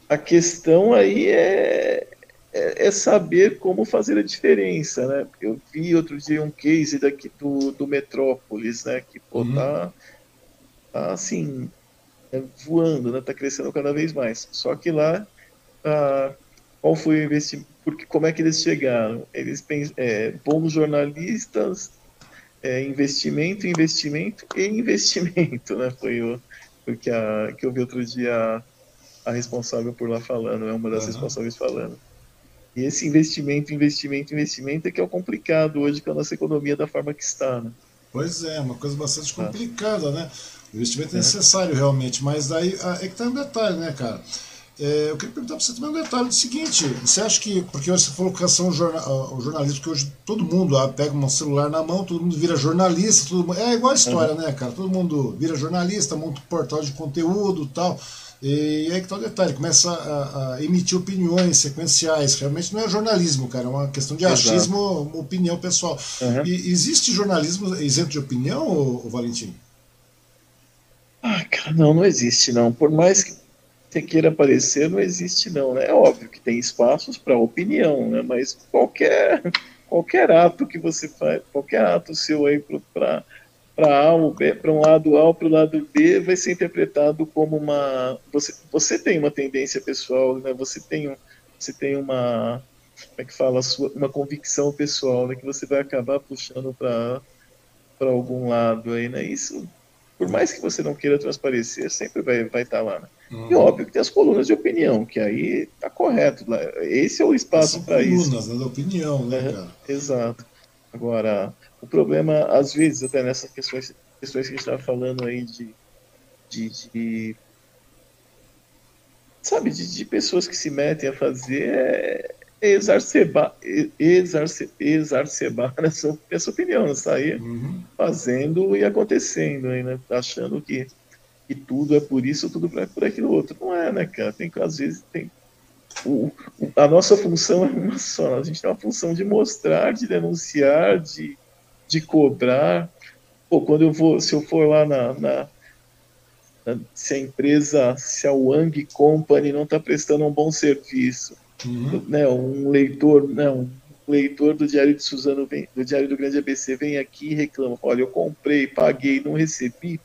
a questão aí é, é, é, saber como fazer a diferença, né? Eu vi outro dia um case daqui do, do Metrópolis, né? Que pô, uhum. tá, tá assim, é, voando, né? Tá crescendo cada vez mais. Só que lá, a, qual foi o investimento? Porque como é que eles chegaram? Eles é, bons jornalistas, é, investimento, investimento e investimento, né? Foi o, o que, a, que eu vi outro dia a, responsável por lá falando, é uma das uhum. responsáveis falando. E esse investimento, investimento, investimento é que é o complicado hoje com a nossa economia da forma que está, né? Pois é, uma coisa bastante tá. complicada, né? O investimento é necessário realmente, mas daí é que tá um detalhe, né, cara? É, eu queria perguntar para você também um detalhe do seguinte: você acha que, porque você falou que são jornal, o jornalismo, que hoje todo mundo ah, pega um celular na mão, todo mundo vira jornalista, todo mundo, é igual a história, uhum. né, cara? Todo mundo vira jornalista, monta um portal de conteúdo tal. E aí que tá o detalhe, começa a, a, emitir opiniões sequenciais. Realmente não é jornalismo, cara, é uma questão de achismo, uma opinião pessoal. Uhum. E existe jornalismo isento de opinião, ô, Valentim? Ah, cara, não, não existe, não. Por mais que você queira aparecer, não existe não, né? É óbvio que tem espaços para opinião, né? Mas qualquer qualquer ato que você faz, qualquer ato seu aí para para B, para um lado A ou para o lado B, vai ser interpretado como uma você você tem uma tendência pessoal, né? Você tem você tem uma como é que fala, uma convicção pessoal, né? Que você vai acabar puxando para para algum lado aí, né? Isso por mais que você não queira transparecer, sempre vai vai estar tá lá, né? Uhum. E óbvio que tem as colunas de opinião, que aí tá correto. Esse é o espaço para isso. Colunas né, da opinião, né, é, cara? Exato. Agora, o problema, às vezes, até nessas questões, questões que a gente estava falando aí de, de, de sabe, de, de, pessoas que se metem a fazer é, exacerbar, exacerbar essa, essa opinião, né? sair uhum. fazendo e acontecendo, aí, né? achando que e tudo é por isso, tudo é por aquilo outro. Não é, né, cara? Tem que, às vezes, tem. O, a nossa função é uma só. A gente tem uma função de mostrar, de denunciar, de, de cobrar. Pô, quando eu vou, se eu for lá na, na, na se a empresa, se a Wang Company não está prestando um bom serviço, uhum. né, um leitor, né, um leitor do Diário de Suzano, vem, do Diário do Grande ABC, vem aqui e reclama, olha, eu comprei, paguei, não recebi,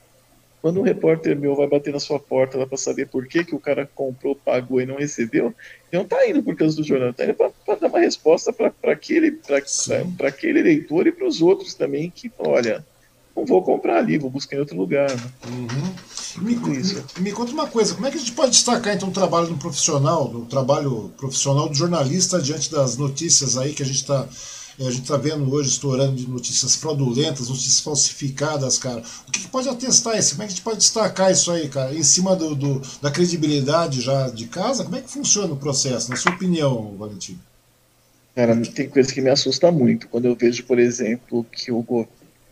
quando um repórter meu vai bater na sua porta lá para saber por que, que o cara comprou, pagou e não recebeu, ele não está indo por causa do jornal, está indo para dar uma resposta para aquele, aquele leitor e para os outros também que, olha, não vou comprar ali, vou buscar em outro lugar. Né? Uhum. Me, me, me, conta uma coisa, como é que a gente pode destacar então o trabalho do profissional, do trabalho profissional do jornalista diante das notícias aí que a gente está é, a gente está vendo hoje estourando de notícias fraudulentas, notícias falsificadas, cara. O que, que, pode atestar isso? Como é que a gente pode destacar isso aí, cara? Em cima do, do, da credibilidade já de casa? Como é que funciona o processo, na sua opinião, Valentim? Cara, tem coisa que me assusta muito. Quando eu vejo, por exemplo, que o,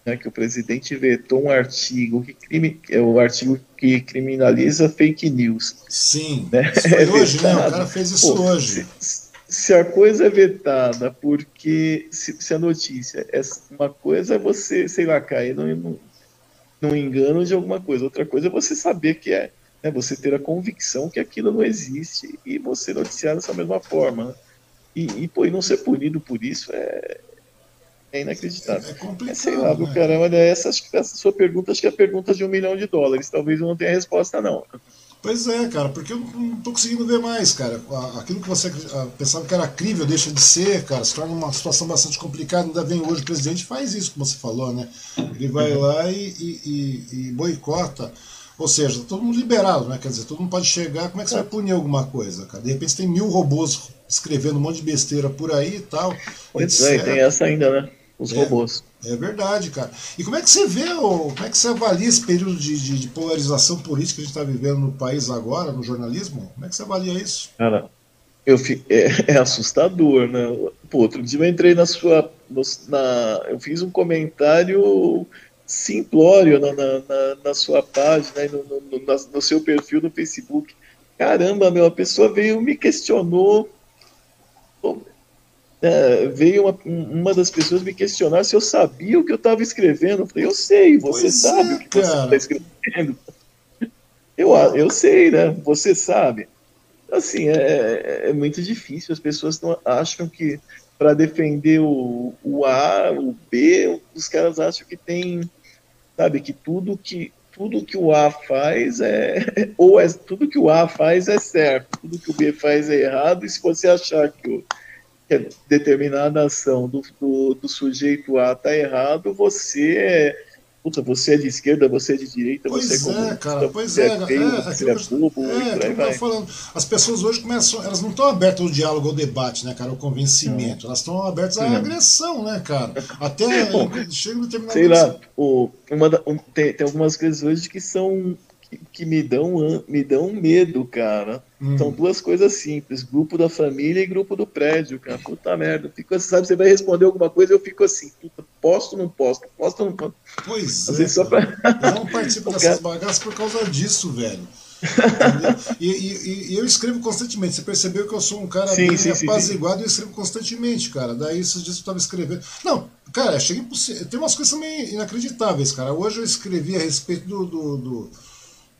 né, que o presidente vetou um artigo que crime, é o artigo que criminaliza fake news. Sim. Né? Isso foi é hoje, né? O cara fez isso Pô, hoje. Se, se a coisa é vetada porque se, se, a notícia é uma coisa é você, sei lá, cair num, num engano de alguma coisa, outra coisa é você saber que é, né, você ter a convicção que aquilo não existe e você noticiar dessa mesma forma. Né? E, e, pô, e não ser punido por isso é, é inacreditável. É, é complicado. É, sei lá, né? cara, olha, essa, essa sua pergunta acho que é a pergunta de um milhão de dólares. Talvez eu não tenha resposta, não. Pois é, cara, porque eu não tô conseguindo ver mais, cara. Aquilo que você pensava que era crível deixa de ser, cara, se torna uma situação bastante complicada. Ainda vem hoje o presidente faz isso, como você falou, né? Ele vai uhum. lá e, e, e boicota. Ou seja, tá todo mundo liberado, né? Quer dizer, todo mundo pode chegar, como é que você vai punir alguma coisa, cara? De repente tem mil robôs escrevendo um monte de besteira por aí e tal. Pois é, tem essa ainda, né? Os é. robôs. É verdade, cara. E como é que você vê, como é que você avalia esse período de, de, de polarização política que a gente está vivendo no país agora, no jornalismo? Como é que você avalia isso? Cara, eu fico, é, é, assustador, né? Pô, outro dia eu entrei na sua. Na, eu fiz um comentário simplório na, na, na, na sua página, no, no, no, no, seu perfil no Facebook. Caramba, meu, a pessoa veio me questionou. É, veio uma, uma das pessoas me questionar se eu sabia o que eu estava escrevendo. Eu falei, eu sei, você pois sabe é, o que cara. você está escrevendo. Eu, eu sei, né? Você sabe. Assim, é, é, é muito difícil. As pessoas não acham que para defender o, o A, o B, os caras acham que tem sabe? Que tudo que tudo que o A faz é ou é tudo que o A faz é certo, tudo que o B faz é errado. E se você achar que, o, que determinada ação do, do, do sujeito A está errado, você é Puta, você é de esquerda, você é de direita, pois você é comunista, cara, pois é, é, feio, é, você é bobo, é, por aí Falando. As pessoas hoje começam, elas não estão abertas ao diálogo, ao debate, né, cara, ao convencimento, não. elas estão abertas à agressão, né, cara, até Bom, chega um determinado... Sei lá, o, uma um, tem, tem algumas coisas hoje que são que, me dão me dão medo, cara. Hum. São duas coisas simples: grupo da família e grupo do prédio, cara. Puta merda. Fico assim, sabe, você vai responder alguma coisa, eu fico assim, puta, posto ou não posto? Posto ou não posto? Pois é. Só pra... Eu não participo dessas bagaças por causa disso, velho. e, e, e, eu escrevo constantemente. Você percebeu que eu sou um cara sim, bem sim, apaziguado sim, e eu escrevo constantemente, cara. Daí esses dias eu tava escrevendo. Não, cara, achei impossível. Tem umas coisas meio inacreditáveis, cara. Hoje eu escrevi a respeito do, do, do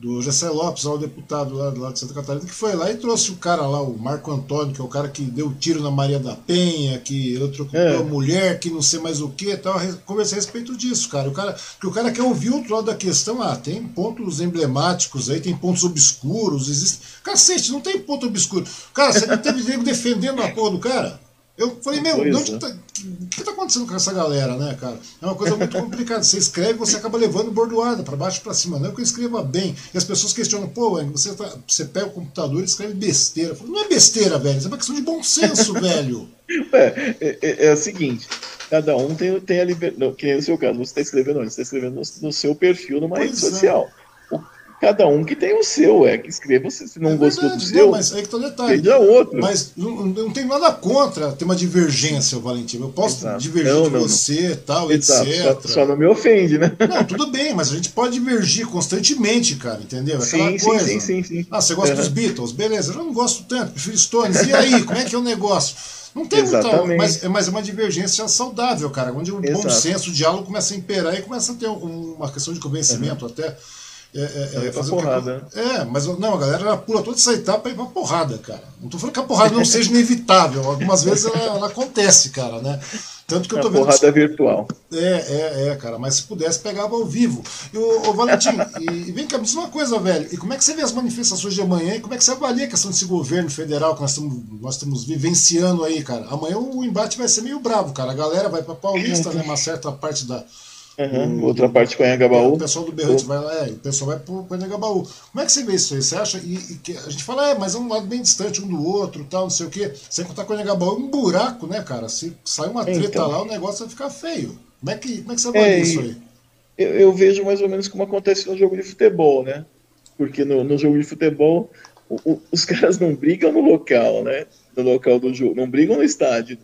do Gessé Lopes, o deputado lá, lá de Santa Catarina, que foi lá e trouxe o cara lá, o Marco Antônio, que é o cara que deu tiro na Maria da Penha, que eletrocutou é. a mulher, que não sei mais o que tal. Conversei a respeito disso, cara. O cara, que o cara quer ouvir o outro lado da questão, ah, tem pontos emblemáticos aí, tem pontos obscuros, existe. Cacete, não tem ponto obscuro. Cara, você teve nego defendendo a porra do cara? Eu falei, meu, o que, tá, que está acontecendo com essa galera, né, cara? É uma coisa muito complicada. Você escreve você acaba levando bordoada para baixo para cima. Não é que eu escreva bem. E as pessoas questionam, pô, você, tá, você pega o computador e escreve besteira. Eu falo, não é besteira, velho. Isso é uma questão de bom senso, velho. É, é, é, é, o seguinte, cada um tem, tem a liberdade. Que nem no seu caso, você está escrevendo, você está escrevendo no, no, seu perfil numa pois rede é. Cada um que tem o seu, é que escreva se não é gostou verdade, do seu. Não, mas aí que tá o detalhe. outro. Mas não, não tem nada contra ter uma divergência, Valentim. Eu posso Exato. divergir não, de você, não. tal, Exato. etc. Só, só, não me ofende, né? Não, tudo bem, mas a gente pode divergir constantemente, cara, entendeu? É aquela sim, coisa. Sim, sim, sim, Ah, você gosta uhum. dos Beatles? Beleza, eu não gosto tanto, prefiro Stones. E aí, como é que é o negócio? Não tem Exatamente. muita. Mas, mas é uma divergência saudável, cara. Onde o Exato. bom senso, o diálogo começa a imperar e começa a ter uma questão de convencimento uhum. até. É, é, é, porrada. Que... É, mas não, a galera pula toda essa etapa e vai pra porrada, cara. Não tô falando que a porrada não seja inevitável. Algumas vezes ela, ela, acontece, cara, né? Tanto que eu tô a vendo. Porrada que... virtual. É, é, é, cara. Mas se pudesse, pegava ao vivo. E o, o Valentim, e, e, vem cá, me diz uma coisa, velho. E como é que você vê as manifestações de amanhã? E como é que você avalia a questão desse governo federal que nós estamos, nós estamos vivenciando aí, cara? Amanhã o embate vai ser meio bravo, cara. A galera vai pra Paulista, né? Uma certa parte da Uhum, outra parte com Anhangabaú. O pessoal do Berrante vai lá, é, o pessoal vai para Anhangabaú. Como é que você vê isso aí? Você acha? E, e que a gente fala, é, mas é um lado bem distante um do outro, tal, não sei o quê. Sem contar com o Anhangabaú, é um buraco, né, cara? Se sai uma treta então, lá, o negócio vai ficar feio. Como é que, como é que você avalia é, isso aí? Eu, eu, vejo mais ou menos como acontece no jogo de futebol, né? Porque no, no jogo de futebol, o, o, os caras não brigam no local, né? No local do jogo, não brigam no estádio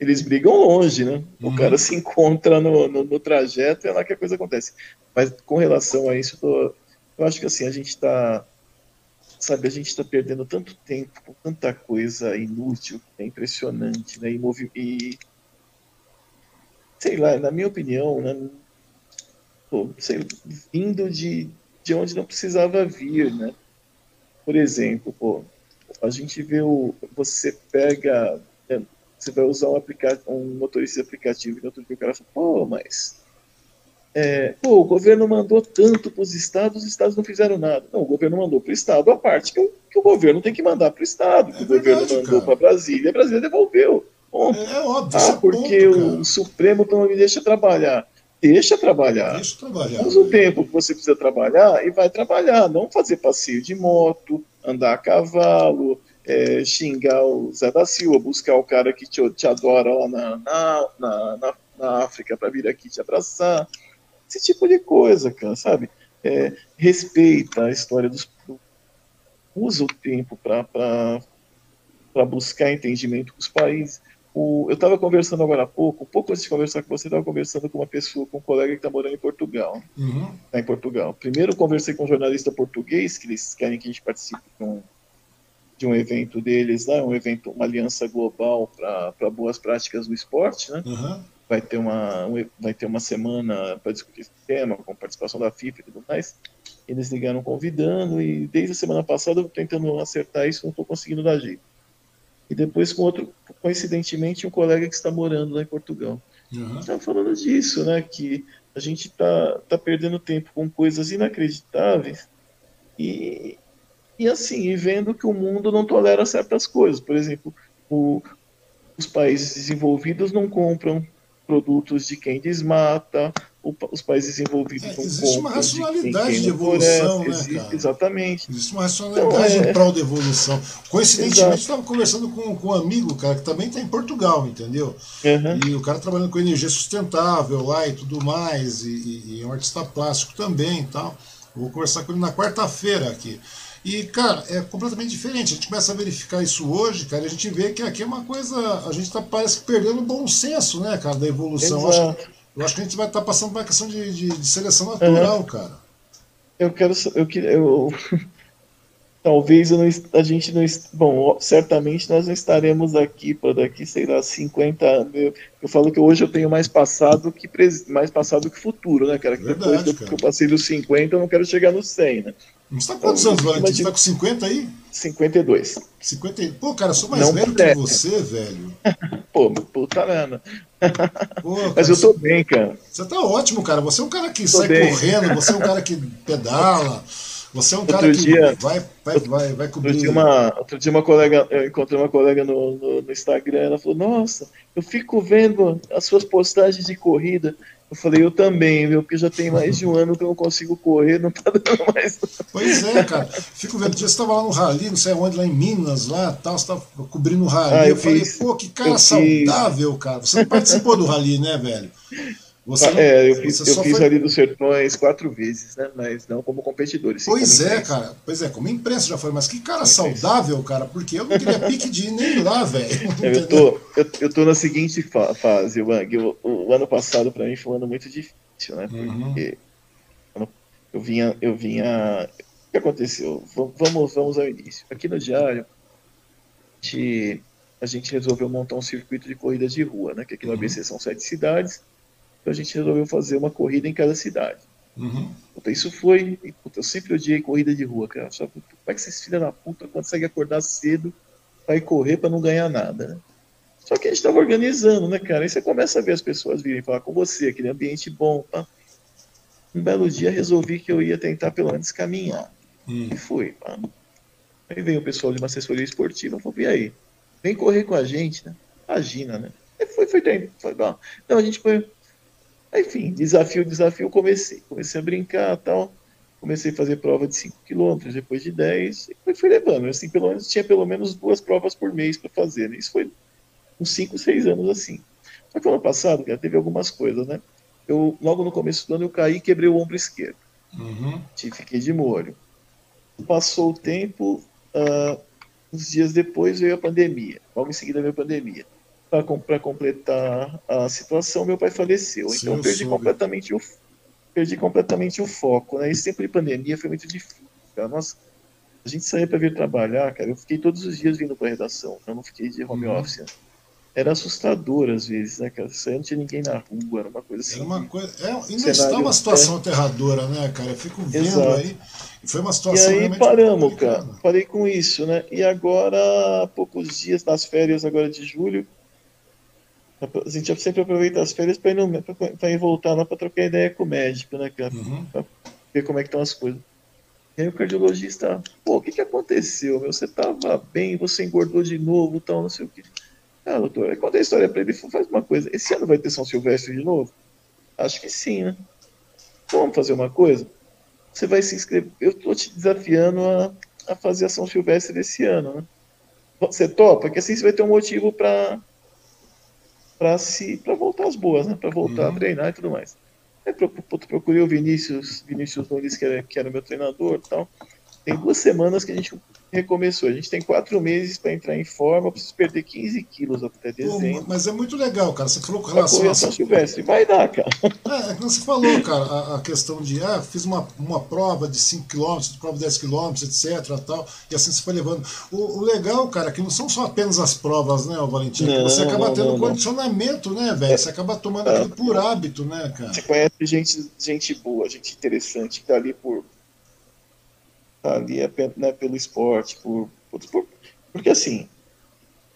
eles brigam longe, né? O uhum. cara se encontra no, no, no, trajeto e é lá que a coisa acontece. Mas com relação a isso, eu, tô, eu acho que assim, a gente está sabe, a gente está perdendo tanto tempo com tanta coisa inútil, é impressionante, né? E, movi e sei lá, na minha opinião, né? Pô, sei, vindo de, de onde não precisava vir, né? Por exemplo, pô, a gente vê o, você pega você vai usar um, um motorista de aplicativo e no outro dia o cara fala, pô, mas é, pô, o governo mandou tanto para os estados, os estados não fizeram nada. Não, o governo mandou para o estado a parte que o, que o governo tem que mandar para o estado, que é o governo mandou para Brasília, a Brasília devolveu. Ponto. É, é óbvio. Ah, porque ponto, o Supremo não me deixa trabalhar. Deixa trabalhar. Deixa trabalhar. Usa o tempo que você precisa trabalhar e vai trabalhar. Não fazer passeio de moto, andar a cavalo, é, xingar o Zé da Silva, buscar o cara que te, te adora lá na, na, na, na África para vir aqui te abraçar. Esse tipo de coisa, cara, sabe? É, respeita a história dos. Usa o tempo para buscar entendimento com os países. O, eu estava conversando agora há pouco, pouco antes de conversar com você, estava conversando com uma pessoa, com um colega que está morando em Portugal. Uhum. Tá em Portugal. Primeiro conversei com um jornalista português, que eles querem que a gente participe um, de um evento deles lá, um evento, uma aliança global para boas práticas do esporte, né? Uhum. Vai ter uma, vai ter uma semana para discutir esse tema, com participação da FIFA e tudo mais. Eles ligaram convidando e desde a semana passada eu tentando acertar isso, não estou conseguindo dar jeito e depois com outro, coincidentemente, um colega que está morando lá em Portugal. Uhum. Estava falando disso, né? Que a gente está tá perdendo tempo com coisas inacreditáveis e, e assim, e vendo que o mundo não tolera certas coisas. Por exemplo, o, os países desenvolvidos não compram produtos de quem desmata, os países desenvolvidos é, Existe uma racionalidade de, de evolução, né, existe, cara? Exatamente. Existe uma racionalidade então, é... em prol da evolução. Coincidentemente, estava conversando com, com um amigo, cara, que também está em Portugal, entendeu? Uhum. E o cara trabalhando com energia sustentável lá e tudo mais, e, e, e é um artista plástico também e tal. vou conversar com ele na quarta-feira aqui. E, cara, é completamente diferente. A gente começa a verificar isso hoje, cara, e a gente vê que aqui é uma coisa. A gente está parece que perdendo o bom senso, né, cara, da evolução. Exato. Acho, eu acho que a gente vai estar tá passando por uma questão de, de, de seleção natural, uhum. cara. Eu quero. Eu, eu, talvez eu não, a gente não. Bom, certamente nós não estaremos aqui para daqui, sei lá, 50 anos. Eu, eu, falo que hoje eu tenho mais passado que, mais passado que futuro, né, cara? Que Verdade, depois que eu, passei dos 50, eu não quero chegar nos 100, né? Você está quantos então, anos, Valentim? Você está com 50 aí? 52. 50... Pô, cara, eu sou mais não velho que você, velho. Pô, puta merda. Pô, cara, Mas eu tô bem, cara. Você tá ótimo, cara. Você é um cara que tô sai bem. correndo, você é um cara que pedala. Você é um cara outro que dia, vai, vai, vai, vai cobrir. Outro dia, uma, outro dia uma colega, eu encontrei uma colega no, no, no Instagram, ela falou, nossa, eu fico vendo as suas postagens de corrida. Eu falei, eu também, viu? Porque já tem mais de um ano que eu não consigo correr, não tá dando mais. Pois é, cara. Fico vendo, você estava lá no Rally, não sei onde, lá em Minas, lá tal, você estava cobrindo o Rally. Ah, eu, eu falei, pô, que cara saudável, fiz... cara. Você não participou do Rally, né, velho? Você ah, não, é, eu fiz, eu fiz foi... ali dos sertões quatro vezes, né? Mas não como competidor. Pois é, cara. Pois é, como imprensa já foi. Mas que cara saudável, cara, porque eu não queria pique de ir nem lá, velho. Eu tô, eu, eu tô na seguinte fa fase, Wang. O, o, ano passado para mim foi um ano muito difícil, né? Uhum. Porque uhum. eu vinha, eu vinha. O que aconteceu? Vamos, vamos ao início. Aqui no diário, a gente, a gente resolveu montar um circuito de corridas de rua, né? Que aqui no uhum. ABC são sete cidades então a gente resolveu fazer uma corrida em cada cidade. Uhum. Puta, isso foi. Puta, eu sempre odiei corrida de rua, cara. Só, como é que vocês filha da puta conseguem acordar cedo para ir correr para não ganhar nada, né? Só que a gente estava organizando, né, cara? Aí você começa a ver as pessoas virem falar com você, aquele ambiente bom, tá? Um belo dia resolvi que eu ia tentar pelo menos caminhar. Hum. E fui? Aí veio o pessoal de uma assessoria esportiva falou: e aí? Vem correr com a gente, né? Imagina, né? Aí foi, foi, foi, foi. Então a gente foi enfim, desafio, desafio, comecei. Comecei a brincar tal. Comecei a fazer prova de 5 km, depois de 10, e fui levando. Assim, pelo menos, tinha pelo menos duas provas por mês para fazer. Né? Isso foi uns 5, 6 anos assim. Só que ano passado, cara, teve algumas coisas, né? Eu, logo no começo do ano, eu caí e quebrei o ombro esquerdo. Uhum. Fiquei de molho. Passou o tempo, uh, uns dias depois veio a pandemia. Logo em seguida veio a pandemia para completar a situação, meu pai faleceu. Sim, então perdi completamente o perdi completamente o foco, né? E sempre pandemia foi muito difícil. Cara. Nossa, a gente saía para vir trabalhar, cara. Eu fiquei todos os dias vindo para redação. Eu não fiquei de home uhum. office. Né? Era assustador às vezes, né, cara? Você não tinha ninguém na rua, era uma coisa assim. Era uma coisa. É, ainda está uma situação é... aterradora, né, cara? Eu fico vendo Exato. aí. Foi uma situação. E aí paramos, cara. Parei com isso, né? E agora, há poucos dias, nas férias agora de julho, a gente sempre aproveita as férias para ir, pra, ir voltar lá para trocar ideia com o médico, né, cara? Uhum. Pra ver como é que estão as coisas. E aí o cardiologista, pô, o que, que aconteceu, meu? Você tava bem, você engordou de novo, tal, não sei o que. Ah, doutor, aí conta a história para ele, faz uma coisa. Esse ano vai ter São Silvestre de novo? Acho que sim, né? Vamos fazer uma coisa? Você vai se inscrever. Eu tô te desafiando a, a fazer a São Silvestre desse ano, né? Você topa? Que assim você vai ter um motivo para para se para voltar às boas, né? Para voltar uhum. a treinar e tudo mais. Aí procurei o Vinícius, Vinícius Nunes, que era, que era meu treinador e tal. Tem duas semanas que a gente recomeçou. A gente tem quatro meses para entrar em forma, preciso perder 15 quilos até dezembro. Pô, mas é muito legal, cara. Você falou com relação a. São Silvestre, vai dar, cara. É, é que você falou, cara, a, a, questão de, ah, fiz uma, uma prova de 5 km, prova de 10 km, etc. Tal, e assim você foi levando. O, o, legal, cara, é que não são só apenas as provas, né, Valentim? Não, você acaba tendo não, condicionamento, né, velho? Você acaba tomando é. aquilo por hábito, né, cara? Você conhece gente, gente boa, gente interessante, que tá ali por tá ali é, né, pelo esporte, por, por, por, porque assim,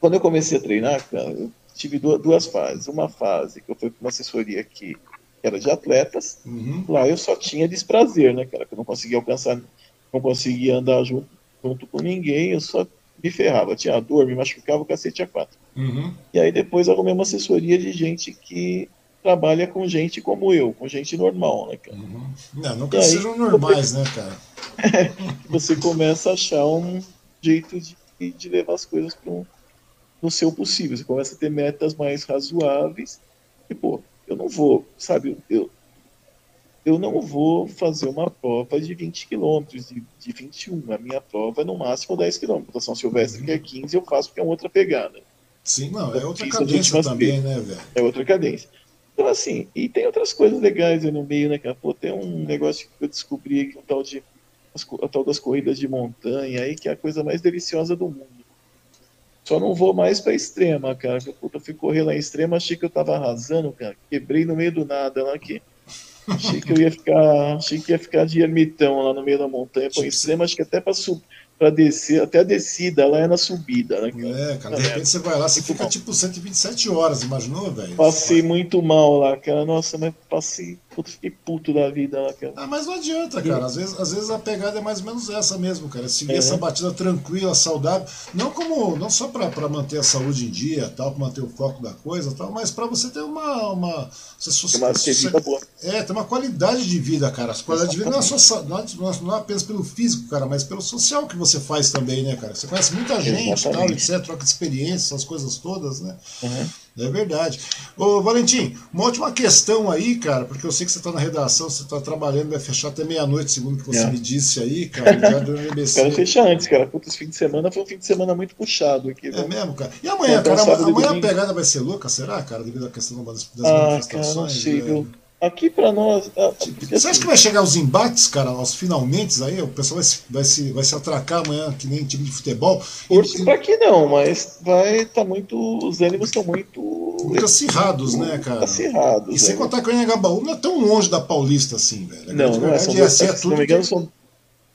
quando eu comecei a treinar, cara, eu tive duas, duas fases. Uma fase que eu fui para uma assessoria que era de atletas, uhum. lá eu só tinha desprazer, né, cara, que eu não conseguia alcançar, não conseguia andar junto, junto com ninguém, eu só me ferrava, tinha dor, me machucava o cacete a quatro. Uhum. E aí depois arrumei uma assessoria de gente que trabalha com gente como eu, com gente normal, né, cara? Uhum. Não, nunca e sejam aí, normais, né, cara? você começa a achar um jeito de, de levar as coisas para um, no seu possível. Você começa a ter metas mais razoáveis. E, pô, eu não vou, sabe, eu, eu não vou fazer uma prova de 20 quilômetros, de, de 21. A minha prova é no máximo 10 quilômetros. A São Silvestre, uhum. que é 15, eu faço porque é outra pegada. Sim, não, é outra cadência também, né, velho? É outra cadência. Então, assim, e tem outras coisas legais aí no meio, né, cara? Pô, tem um negócio que eu descobri que um tal de. A tal das corridas de montanha aí, que é a coisa mais deliciosa do mundo. Só não vou mais pra extrema, cara. Puta, eu fui correr lá em extrema, achei que eu tava arrasando, cara. Quebrei no meio do nada lá que. Achei que eu ia ficar. Achei que ia ficar de ermitão lá no meio da montanha. Pô, extrema, acho que até pra subir para descer, até a descida lá é na subida, né? Cara? É, cara, de repente você vai lá, você fica tipo 127 horas, imaginou, velho? Passei muito mal lá, cara. Nossa, mas passei Puta, fiquei puto da vida lá, cara. Ah, mas não adianta, cara. Às vezes, às vezes a pegada é mais ou menos essa mesmo, cara. Seguir é. essa batida tranquila, saudável. Não como. Não só pra, pra manter a saúde em dia, tal, pra manter o foco da coisa tal, mas pra você ter uma. uma você, uma você, boa. É, ter uma qualidade de vida, cara. A qualidade de vida não é, só, não, é, não é apenas pelo físico, cara, mas pelo social que você faz também, né, cara? Você conhece muita gente, tal, etc., troca de experiência, essas coisas todas, né? Uhum. É verdade. Ô, Valentim, uma última questão aí, cara, porque eu sei que você está na redação, você está trabalhando, vai fechar até meia-noite, segundo o que você é. me disse aí, cara. Já do. Quero fechar antes, cara. Puta, esse fim de semana foi um fim de semana muito puxado aqui. É mesmo, cara. E amanhã, cara? Amanhã a pegada vai ser louca, será, cara? Devido à questão das, das ah, manifestações? Cara, não sei, é... Aqui para nós. Ah, Você acha assim, que vai chegar os embates, cara, aos finalmente aí? O pessoal vai se, vai se, vai se atracar amanhã, que nem time de futebol? Torço para que não, mas vai estar tá muito. Os ânimos estão muito. Muito acirrados, né, cara? Acirrados. E sem é. contar que o Anhangabaú não é tão longe da Paulista assim, velho. Não, não é. São, é, é, se não me engano, são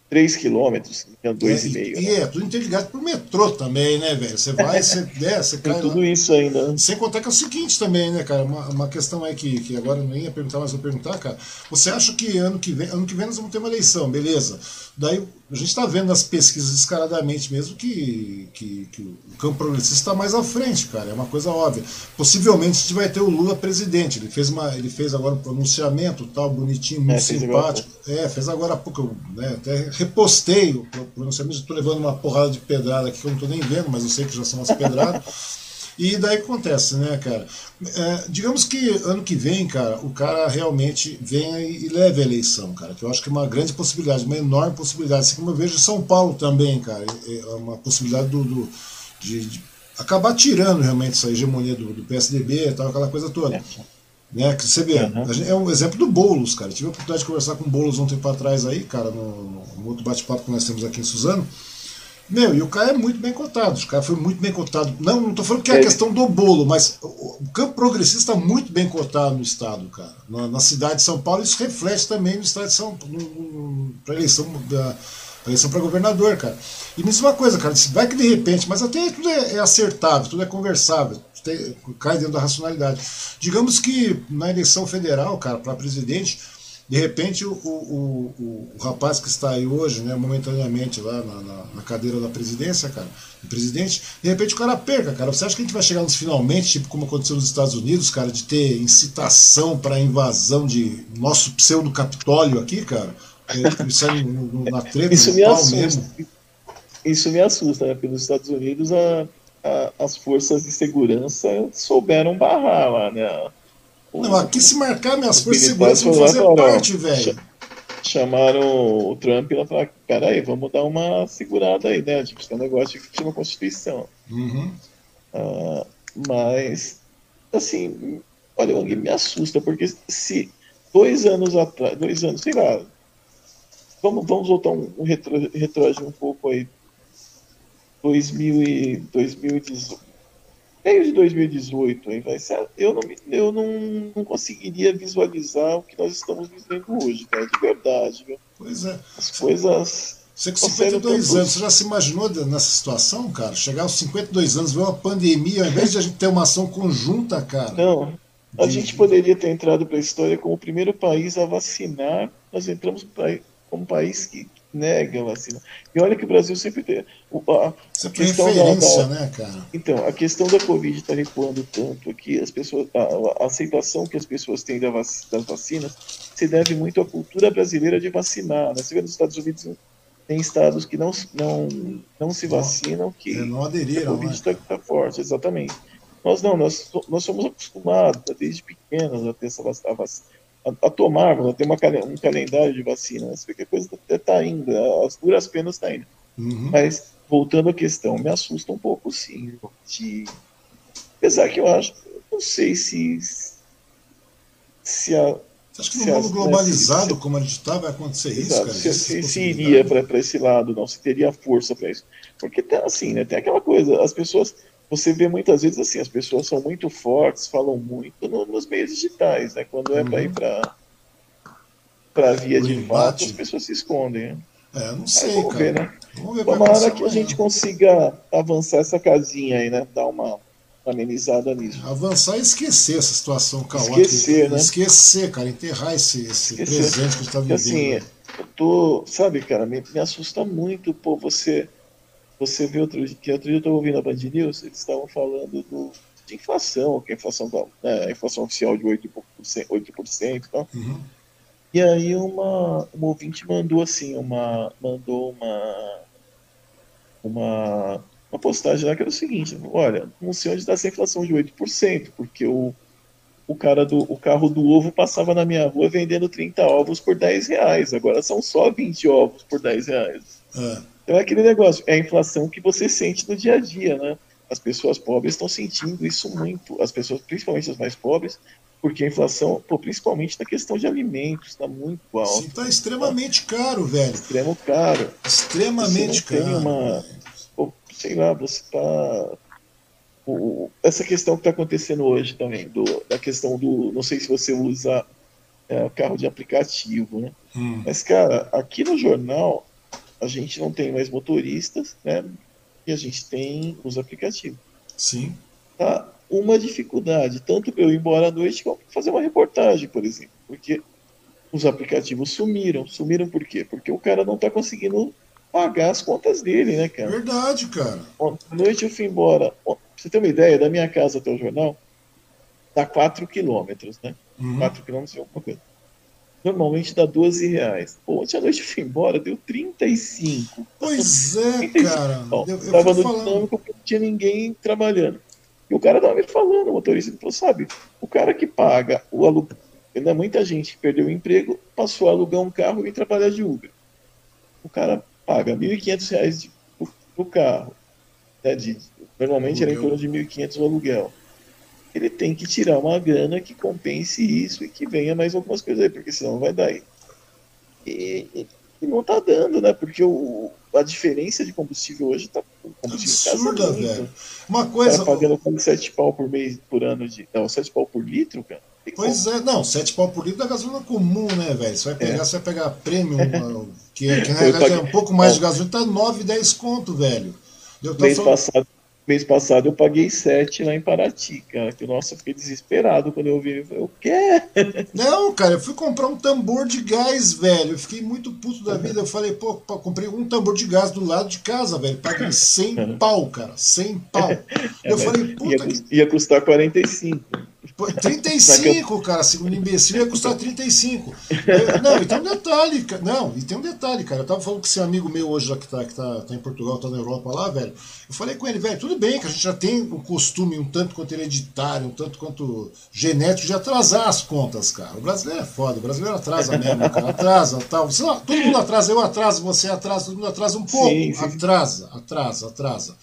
3 quilômetros, 2,5. É, e, e né? é, tudo interligado por metrô também, né, velho? Você vai, você desce, cai. Tem tudo isso ainda. Sem contar que é o seguinte também, né, cara? Uma, uma questão aí que, que agora nem ia perguntar, mas vou perguntar, cara. Você acha que ano que vem, ano que vem nós vamos ter uma eleição, beleza? Daí a gente está vendo nas pesquisas descaradamente mesmo que, que, que o campo progressista está mais à frente, cara. É uma coisa óbvia. Possivelmente a gente vai ter o Lula presidente. Ele fez, uma, ele fez agora um pronunciamento tal, bonitinho, muito é, simpático. Fez é, fez agora há pouco, eu né, até repostei o pronunciamento. Estou levando uma porrada de pedrada aqui que eu não estou nem vendo, mas eu sei que já são as pedradas. E daí acontece, né, cara? É, digamos que ano que vem, cara, o cara realmente venha e leve a eleição, cara, que eu acho que é uma grande possibilidade, uma enorme possibilidade. Assim como eu vejo São Paulo também, cara, é uma possibilidade do, do de, de, acabar tirando realmente essa hegemonia do, do PSDB e tal, aquela coisa toda. É. Né, que você vê, uhum. é um exemplo do Boulos, cara. tive a oportunidade de conversar com o Boulos um tempo atrás aí, cara, no, no outro bate-papo que nós temos aqui em Suzano. Meu, e o cara é muito bem cotado. O cara foi muito bem cotado. Não, não estou falando que é a questão do bolo, mas o campo progressista está muito bem cotado no estado, cara. Na, na, cidade de São Paulo, isso reflete também no estado de São Paulo, para eleição da eleição para governador, cara. E me diz uma coisa, cara, vai que de repente, mas até tudo é, é acertável, tudo é conversável, cai dentro da racionalidade. Digamos que na eleição federal, cara, para presidente, de repente, o, o, o, o, rapaz que está aí hoje, né, momentaneamente lá na, na, na, cadeira da presidência, cara, o presidente, de repente o cara perca, cara. Você acha que a gente vai chegar nos finalmente, tipo como aconteceu nos Estados Unidos, cara, de ter incitação para invasão de nosso pseudo-capitólio aqui, cara? Isso é na treta Isso me assusta. Mesmo. Isso me assusta, né? Porque nos Estados Unidos a, a, as forças de segurança souberam barrar lá, né? O, não, aqui se marcar, minhas forças de segurança vão fazer falaram, parte, velho. Chamaram o Trump e ela falaram: peraí, vamos dar uma segurada aí, né? A gente tem um negócio que tinha uma Constituição. Uhum. Uh, mas, assim, olha, me assusta, porque se dois anos atrás, dois anos, sei lá, vamos, vamos voltar um, um retro, um pouco aí, 2000 e, 2018, meio de 2018, hein, vai ser, eu, não, eu não, não conseguiria visualizar o que nós estamos vivendo hoje, né, de verdade. Viu? Pois é. As coisas você com 52 anos, você já se imaginou nessa situação, cara? Chegar aos 52 anos, ver uma pandemia, ao invés de a gente ter uma ação conjunta, cara. Não. A de... gente poderia ter entrado para a história como o primeiro país a vacinar. Nós entramos como um país que nega a vacina. E olha que o Brasil sempre tem. A, Você tem referência, da, né, cara? Então, a questão da Covid está recuando tanto aqui, as pessoas, a, a, aceitação que as pessoas têm das vacinas se deve muito à cultura brasileira de vacinar. Né? Você vê nos Estados Unidos tem estados que não, não, não se vacinam, que é, não aderiram, a Covid está né? tá forte, exatamente. Nós não, nós, nós somos acostumados desde pequenos a ter essa a, a, a tomar, a ter uma, um calendário de vacinas, porque a coisa está indo, as duras penas está indo. Uhum. Mas, voltando à questão, me assusta um pouco, sim, de... apesar que eu acho, não sei se, se a, você acha que no mundo globalizado, se, como a gente está, vai acontecer isso, cara? Se, se, se iria para esse lado, não, se teria força para isso. Porque tem assim, né? Tem aquela coisa, as pessoas. Você vê muitas vezes assim, as pessoas são muito fortes, falam muito no, nos meios digitais, né? Quando é uhum. para ir para para via de fato, as pessoas se escondem. Né? É, não sei, vamos cara. Ver, né? Vamos ver Tomara que a gente consiga avançar essa casinha aí, né? Dar uma amenizada nisso. Avançar e esquecer essa situação caótica. Esquecer, né? Esquecer, cara, enterrar esse, esse presente que a gente está vivendo. Assim, eu tô, sabe, cara, me, me assusta muito, pô, você você vê outro dia, outro dia eu estava ouvindo a Band News, eles estavam falando do, de inflação, que a inflação, né, a inflação oficial de 8%, 8% tá? Uhum. E aí uma, uma ouvinte mandou assim, uma, mandou uma, uma uma postagem lá que era o seguinte: olha, não sei onde está essa inflação de 8%, porque o, o cara do o carro do ovo passava na minha rua vendendo 30 ovos por 10 reais, agora são só 20 ovos por 10 reais. É. Então é aquele negócio, é a inflação que você sente no dia a dia, né? As pessoas pobres estão sentindo isso muito, as pessoas, principalmente as mais pobres, porque a inflação, pô, principalmente na questão de alimentos, está muito alta. Está extremamente caro, velho. Extremo caro. Extremamente caro. Tem uma, sei lá, você está. essa questão que está acontecendo hoje também, do, da questão do. Não sei se você usa é, carro de aplicativo, né? Hum. Mas, cara, aqui no jornal a gente não tem mais motoristas, né? E a gente tem os aplicativos. Sim. Tá uma dificuldade, tanto para eu ir embora à noite como fazer uma reportagem, por exemplo. Porque os aplicativos sumiram. Sumiram por quê? Porque o cara não está conseguindo pagar as contas dele, né, cara? Verdade, cara. Ontem à noite eu fui embora. Pra você ter uma ideia, da minha casa até o jornal, dá 4 quilômetros, né? Uhum. 4 quilômetros é alguma coisa. Normalmente dá 12 reais. Pô, ontem à noite eu fui embora, deu 35. Pois é, 35. cara. Bom, eu, eu tava no falando. dinâmico porque não tinha ninguém trabalhando. E o cara tava me falando, o motorista, ele falou, sabe, o cara que paga o aluguel, ainda muita gente que perdeu o emprego, passou a alugar um carro e trabalhar de Uber. O cara paga R$ 1.500 no carro, né, de, normalmente era em torno de R$ 1.500 o aluguel, ele tem que tirar uma grana que compense isso e que venha mais algumas coisas aí, porque senão vai dar. E, e, e não está dando, né? Porque o, a diferença de combustível hoje está absurda, velho. Uma coisa. Tá pagando como 7 pau por mês, por ano de. Não, 7 pau por litro, cara. Pois é, não, 7 pau por litro da gasolina comum, né, velho? Você vai pegar, é. você vai pegar premium, que, que na realidade é um pouco mais de gasolina, tá 9, 10 conto, velho. mês, falando... passado, mês passado eu paguei 7 lá em Paraty, cara. Que, nossa, eu fiquei desesperado quando eu vi. Eu, o quê? Não, cara, eu fui comprar um tambor de gás, velho. Eu fiquei muito puto da vida. Eu falei, pô, comprei um tambor de gás do lado de casa, velho. Paguei 100 pau, cara. 100 pau. É, eu falei, puta ia, que. Ia custar 45. 35, cara, segundo imbecil, ia custar 35. Eu, não, e tem um detalhe, não, e tem um detalhe, cara. Eu tava falando com esse amigo meu hoje, lá que tá, que tá, tá em Portugal, tá na Europa lá, velho. Eu falei com ele, velho, tudo bem que a gente já tem um costume um tanto quanto hereditário, um tanto quanto genético de atrasar as contas, cara. O brasileiro é foda, o brasileiro atrasa mesmo, cara. Atrasa, tal. Tá, todo mundo atrasa, eu atraso, você atrasa, todo mundo atrasa um pouco. Sim, sim. Atrasa, atrasa, atrasa.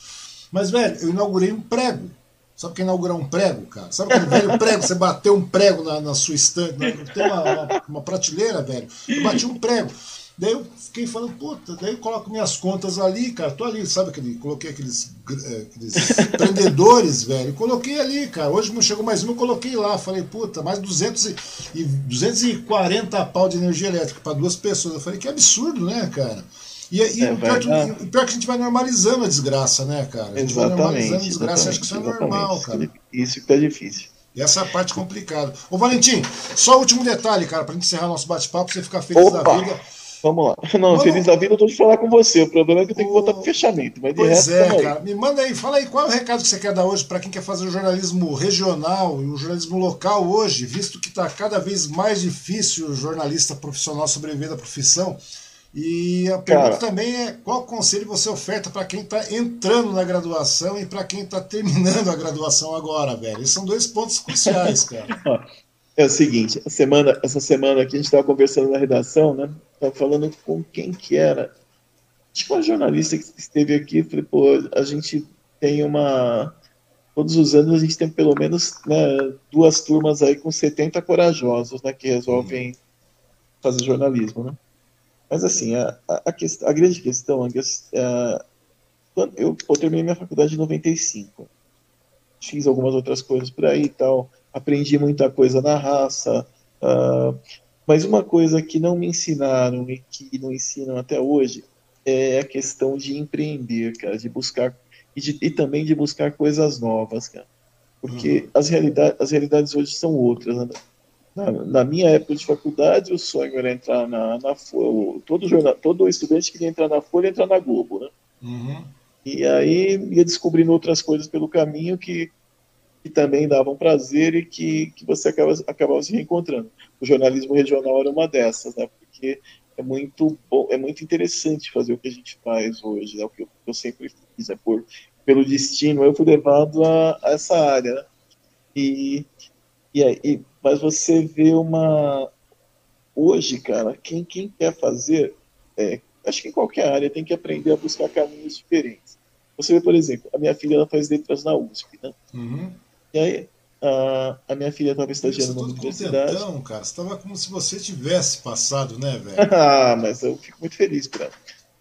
Mas, velho, eu inaugurei um prego. Sabe o que é inaugurar um prego, cara? Sabe aquele velho prego? Você bateu um prego na, na sua estante. Tem uma, uma, uma, prateleira, velho. Eu bati um prego. Daí eu fiquei falando, puta, daí eu coloco minhas contas ali, cara. Tô ali, sabe aquele. Coloquei aqueles, é, aqueles prendedores, velho. Coloquei ali, cara. Hoje me chegou mais um, eu coloquei lá. Falei, puta, mais 200 e, e 240 pau de energia elétrica para duas pessoas. Eu falei, que absurdo, né, cara? E, e é, o, pior que, o, pior que, a gente vai normalizando a desgraça, né, cara? A gente exatamente, vai normalizando a desgraça, acho que isso é normal, cara. Isso que tá difícil. E essa é a parte complicada. Ô, Valentim, só o último detalhe, cara, pra gente encerrar nosso bate-papo, você ficar feliz Opa. da vida. Vamos lá. Não, Vamos... feliz da vida eu tô de falar com você. O problema é que eu tenho que voltar pro fechamento. Mas pois resto, é, cara. Me manda aí, fala aí, qual é o recado que você quer dar hoje para quem quer fazer o jornalismo regional e o jornalismo local hoje, visto que está cada vez mais difícil o jornalista profissional sobreviver da profissão. E a pergunta Cara, também é qual conselho você oferta para quem está entrando na graduação e para quem está terminando a graduação agora, velho? Esses são dois pontos cruciais, cara. É o seguinte, semana, essa semana aqui a gente estava conversando na redação, né? Estava falando com quem que era. Acho que uma jornalista que esteve aqui, falei, pô, a gente tem uma. Todos os anos a gente tem pelo menos né, duas turmas aí com 70 corajosos, né? Que resolvem fazer jornalismo, né? Mas assim, a, a, a, a grande questão, a, a, eu, eu terminei minha faculdade em 95. Fiz algumas outras coisas por aí e tal. Aprendi muita coisa na raça. Uh, mas uma coisa que não me ensinaram e que não ensinam até hoje é a questão de empreender, cara, de buscar e, de, e também de buscar coisas novas, cara. Porque uhum. as, realidade, as realidades hoje são outras. Né? Na, na, minha época de faculdade, o sonho era entrar na, na Folha. Todo, jornal, todo estudante queria entrar na Folha entrar na Globo, né? Uhum. E aí ia descobrindo outras coisas pelo caminho que, que também davam prazer e que, que você acaba, acabava se reencontrando. O jornalismo regional era uma dessas, né? Porque é muito bom, é muito interessante fazer o que a gente faz hoje, né? O que eu, eu sempre fiz, é por pelo destino eu fui levado a, a essa área, né? E, e, aí, mas você vê uma. Hoje, cara, quem, quem quer fazer, é, acho que em qualquer área tem que aprender a buscar caminhos diferentes. Você vê, por exemplo, a minha filha ela faz letras na USP, né? Uhum. E aí, a, a minha filha estava estagiando na universidade. Então, cara, você estava como se você tivesse passado, né, velho? ah, mas eu fico muito feliz por ela.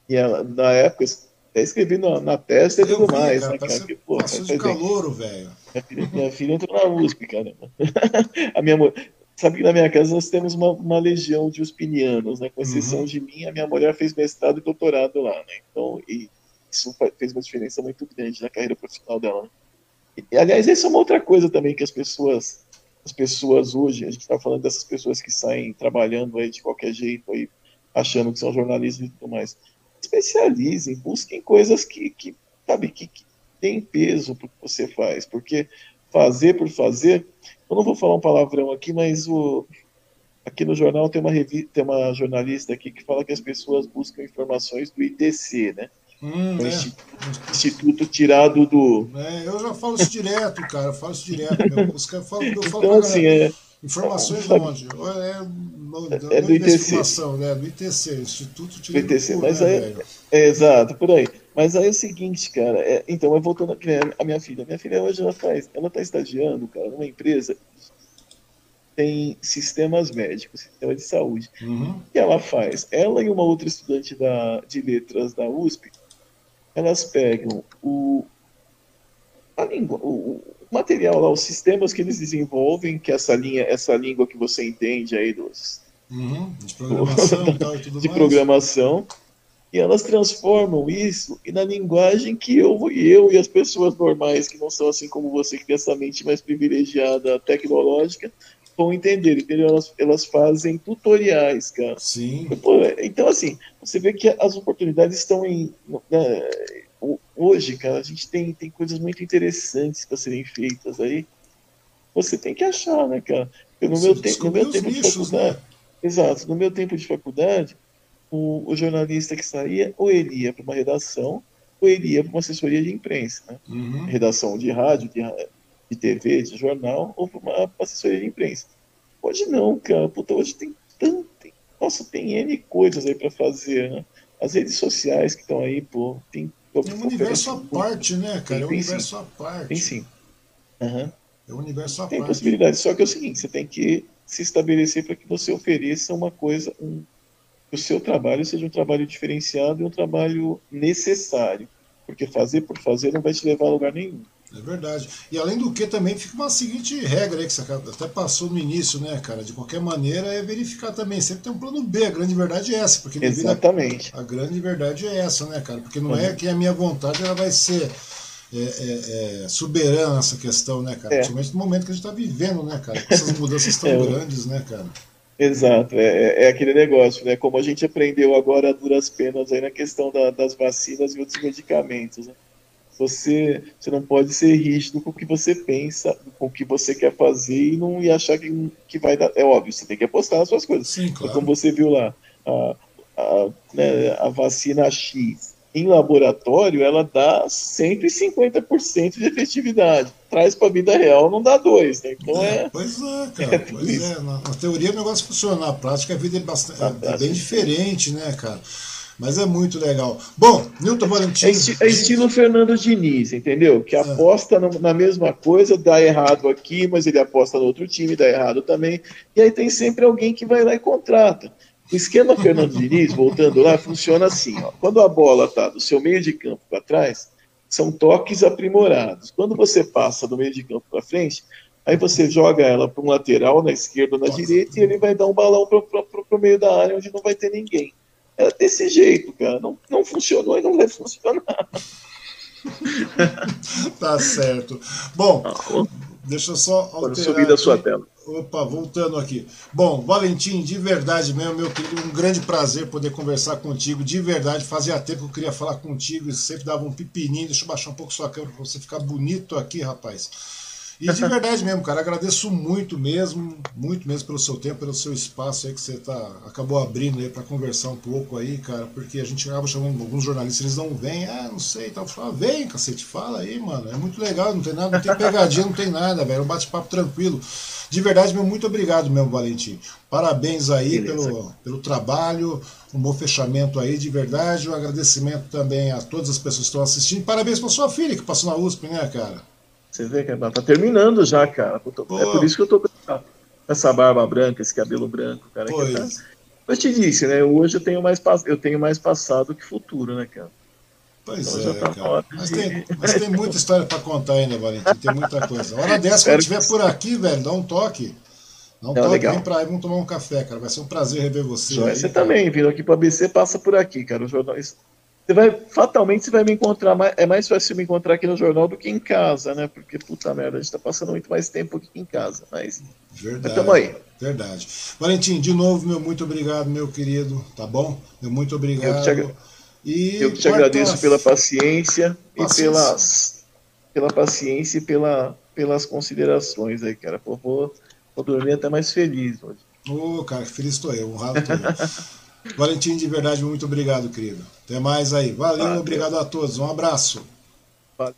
E ela, na época, até escrevi na, na testa e tudo vi, mais. Cara, né, cara? Que, pô, passou de calouro, velho. Minha filha, minha filha entrou na USP, cara. a minha Sabe que na minha casa nós temos uma, uma legião de uspinianos, né? Com exceção uhum. de mim, a minha mulher fez mestrado e doutorado lá, né? Então, e isso fez uma diferença muito grande na carreira profissional dela. Né? E, aliás, isso é uma outra coisa também que as pessoas, as pessoas hoje, a gente está falando dessas pessoas que saem trabalhando aí de qualquer jeito, aí, achando que são jornalistas e tudo mais especializem, busquem coisas que, que sabe, que, que tem peso para o que você faz, porque fazer por fazer, eu não vou falar um palavrão aqui, mas o, aqui no jornal tem uma, revista, tem uma jornalista aqui que fala que as pessoas buscam informações do ITC, né? Hum, é. instituto, instituto, tirado do. É, eu já falo isso direto, cara. Eu falo isso direto. Meu. Os caras falam, eu falo então, assim, é, informações de onde? É, é do ITC. Né? Do ITC, Instituto de ITC, mas aí, é, exato, por aí. Mas aí é o seguinte, cara, é, então, eu voltando a minha filha. Minha filha hoje ela faz, ela está estagiando, cara, numa empresa tem sistemas médicos, sistema de saúde. Uhum. E ela faz, ela e uma outra estudante da, de letras da USP, elas pegam o, a língua, o material lá, os sistemas que eles desenvolvem, que é essa linha, essa língua que você entende aí dos Uhum, de programação e tal e tudo de mais. programação. E elas transformam isso na linguagem que eu, eu e as pessoas normais, que não são assim como você, que tem essa mente mais privilegiada tecnológica, vão entender, entendeu? Elas, elas fazem tutoriais, cara. Sim. Então, assim, você vê que as oportunidades estão em. Né, hoje, cara, a gente tem, tem coisas muito interessantes para serem feitas aí você tem que achar, né, cara? no meu, te no meu tempo nichos, de faculdade. Né? Exato, no meu tempo de faculdade, o, o, jornalista que saía, ou ele ia para uma redação, ou ele ia para uma assessoria de imprensa. Né? Uhum. Redação de rádio, de, de TV, de jornal, ou para uma assessoria de imprensa. Hoje não, cara. Puta, hoje tem tanto. Nossa, tem N coisas aí para fazer, né? As redes sociais que estão aí, pô, tem. É um universo à parte, né, cara? Tem, é um universo sim. à parte. Tem sim. Uhum. É um universo à tem parte. Tem possibilidade, só que é o seguinte, você tem que se estabelecer para que você ofereça uma coisa, um, que o seu trabalho seja um trabalho diferenciado e um trabalho necessário. Porque fazer por fazer não vai te levar a lugar nenhum. É verdade. E além do que também fica uma seguinte regra aí que você até passou no início, né, cara? De qualquer maneira é verificar também. Sempre tem um plano B, a grande verdade é essa. Porque Exatamente. A, a grande verdade é essa, né, cara? Porque não uhum. é que a minha vontade ela vai ser é, é, é, soberana essa questão, né, cara? É. Principalmente no momento que a gente está vivendo, né, cara? Com essas mudanças tão é. grandes, né, cara? Exato, é, é, é, aquele negócio, né? Como a gente aprendeu agora a duras penas aí na questão da, das vacinas e outros medicamentos, né? Você, você não pode ser rígido com o que você pensa, com o que você quer fazer e não e achar que, que vai dar. É óbvio, você tem que apostar nas suas coisas. Sim, claro. Como você viu lá, a, a, né, a vacina X em laboratório, ela dá 150% de efetividade. Traz para a vida real, não dá dois. Né? Então é, é, Pois é, cara. É pois é. Na, na, teoria o negócio funciona, na prática a vida é, bastante, é, é bem diferente, né, cara? Mas é muito legal. Bom, Newton Valentim. É, esti é estilo Fernando Diniz, entendeu? Que é. aposta no, na mesma coisa, dá errado aqui, mas ele aposta no outro time, dá errado também. E aí tem sempre alguém que vai lá e contrata. O esquema Fernando Diniz, voltando lá, funciona assim: ó. quando a bola está do seu meio de campo para trás, são toques aprimorados. Quando você passa do meio de campo para frente, aí você joga ela para um lateral, na esquerda ou na Nossa. direita, e ele vai dar um balão para o meio da área onde não vai ter ninguém. É desse jeito, cara. Não, não funcionou e não vai funcionar. tá certo. Bom, ah, deixa eu só alterar. Subir da sua tela. Opa, voltando aqui. Bom, Valentim, de verdade mesmo, meu querido, um grande prazer poder conversar contigo. De verdade, fazia tempo que eu queria falar contigo e sempre dava um pepininho. Deixa eu baixar um pouco sua câmera para você ficar bonito aqui, rapaz. E de verdade mesmo, cara, agradeço muito mesmo, muito mesmo pelo seu tempo, pelo seu espaço aí que você tá, acabou abrindo aí para conversar um pouco aí, cara, porque a gente acaba chamando alguns jornalistas, eles não vêm, ah, não sei, tal, fala, vem, cacete, fala aí, mano, é muito legal, não tem nada, não tem pegadinha, não tem nada, velho, é um bate-papo tranquilo. De verdade, meu, muito obrigado mesmo, Valentim. Parabéns aí pelo, pelo trabalho, um bom fechamento aí, de verdade, um agradecimento também a todas as pessoas que estão assistindo. Parabéns para sua filha que passou na USP, né, cara? Você vê que tá terminando já, cara. É por isso que eu tô com essa barba branca, esse cabelo branco, cara. Tá... Eu te disse, né? Hoje eu tenho mais, eu tenho mais passado que futuro, né, cara? Pois então, é, tá cara. Mas, de... tem, mas tem muita história para contar ainda, Valentim. Tem muita coisa. Hora dessa, quando estiver por aqui, velho, dá um toque. Dá um Não, toque, legal. vem pra aí, vamos tomar um café, cara. Vai ser um prazer rever você. Aí, você cara. também, vindo aqui para BC, passa por aqui, cara. O jornal, você vai, fatalmente você vai me encontrar, mais, é mais fácil me encontrar aqui no jornal do que em casa, né? Porque, puta merda, a gente tá passando muito mais tempo aqui em casa, mas... Verdade. Mas aí. Verdade. Valentim, de novo, meu muito obrigado, meu querido, tá bom? Meu muito obrigado. Eu que te, agra... e eu te agradeço pela paciência, paciência, e pelas, pela paciência e pela, pelas considerações aí, cara. Vou, vou dormir até mais feliz hoje. Ô, oh, cara, feliz estou eu, honrado estou eu. Valentim, de verdade, muito obrigado, querido. Até mais aí. Valeu, Valeu. obrigado a todos. Um abraço. Valeu.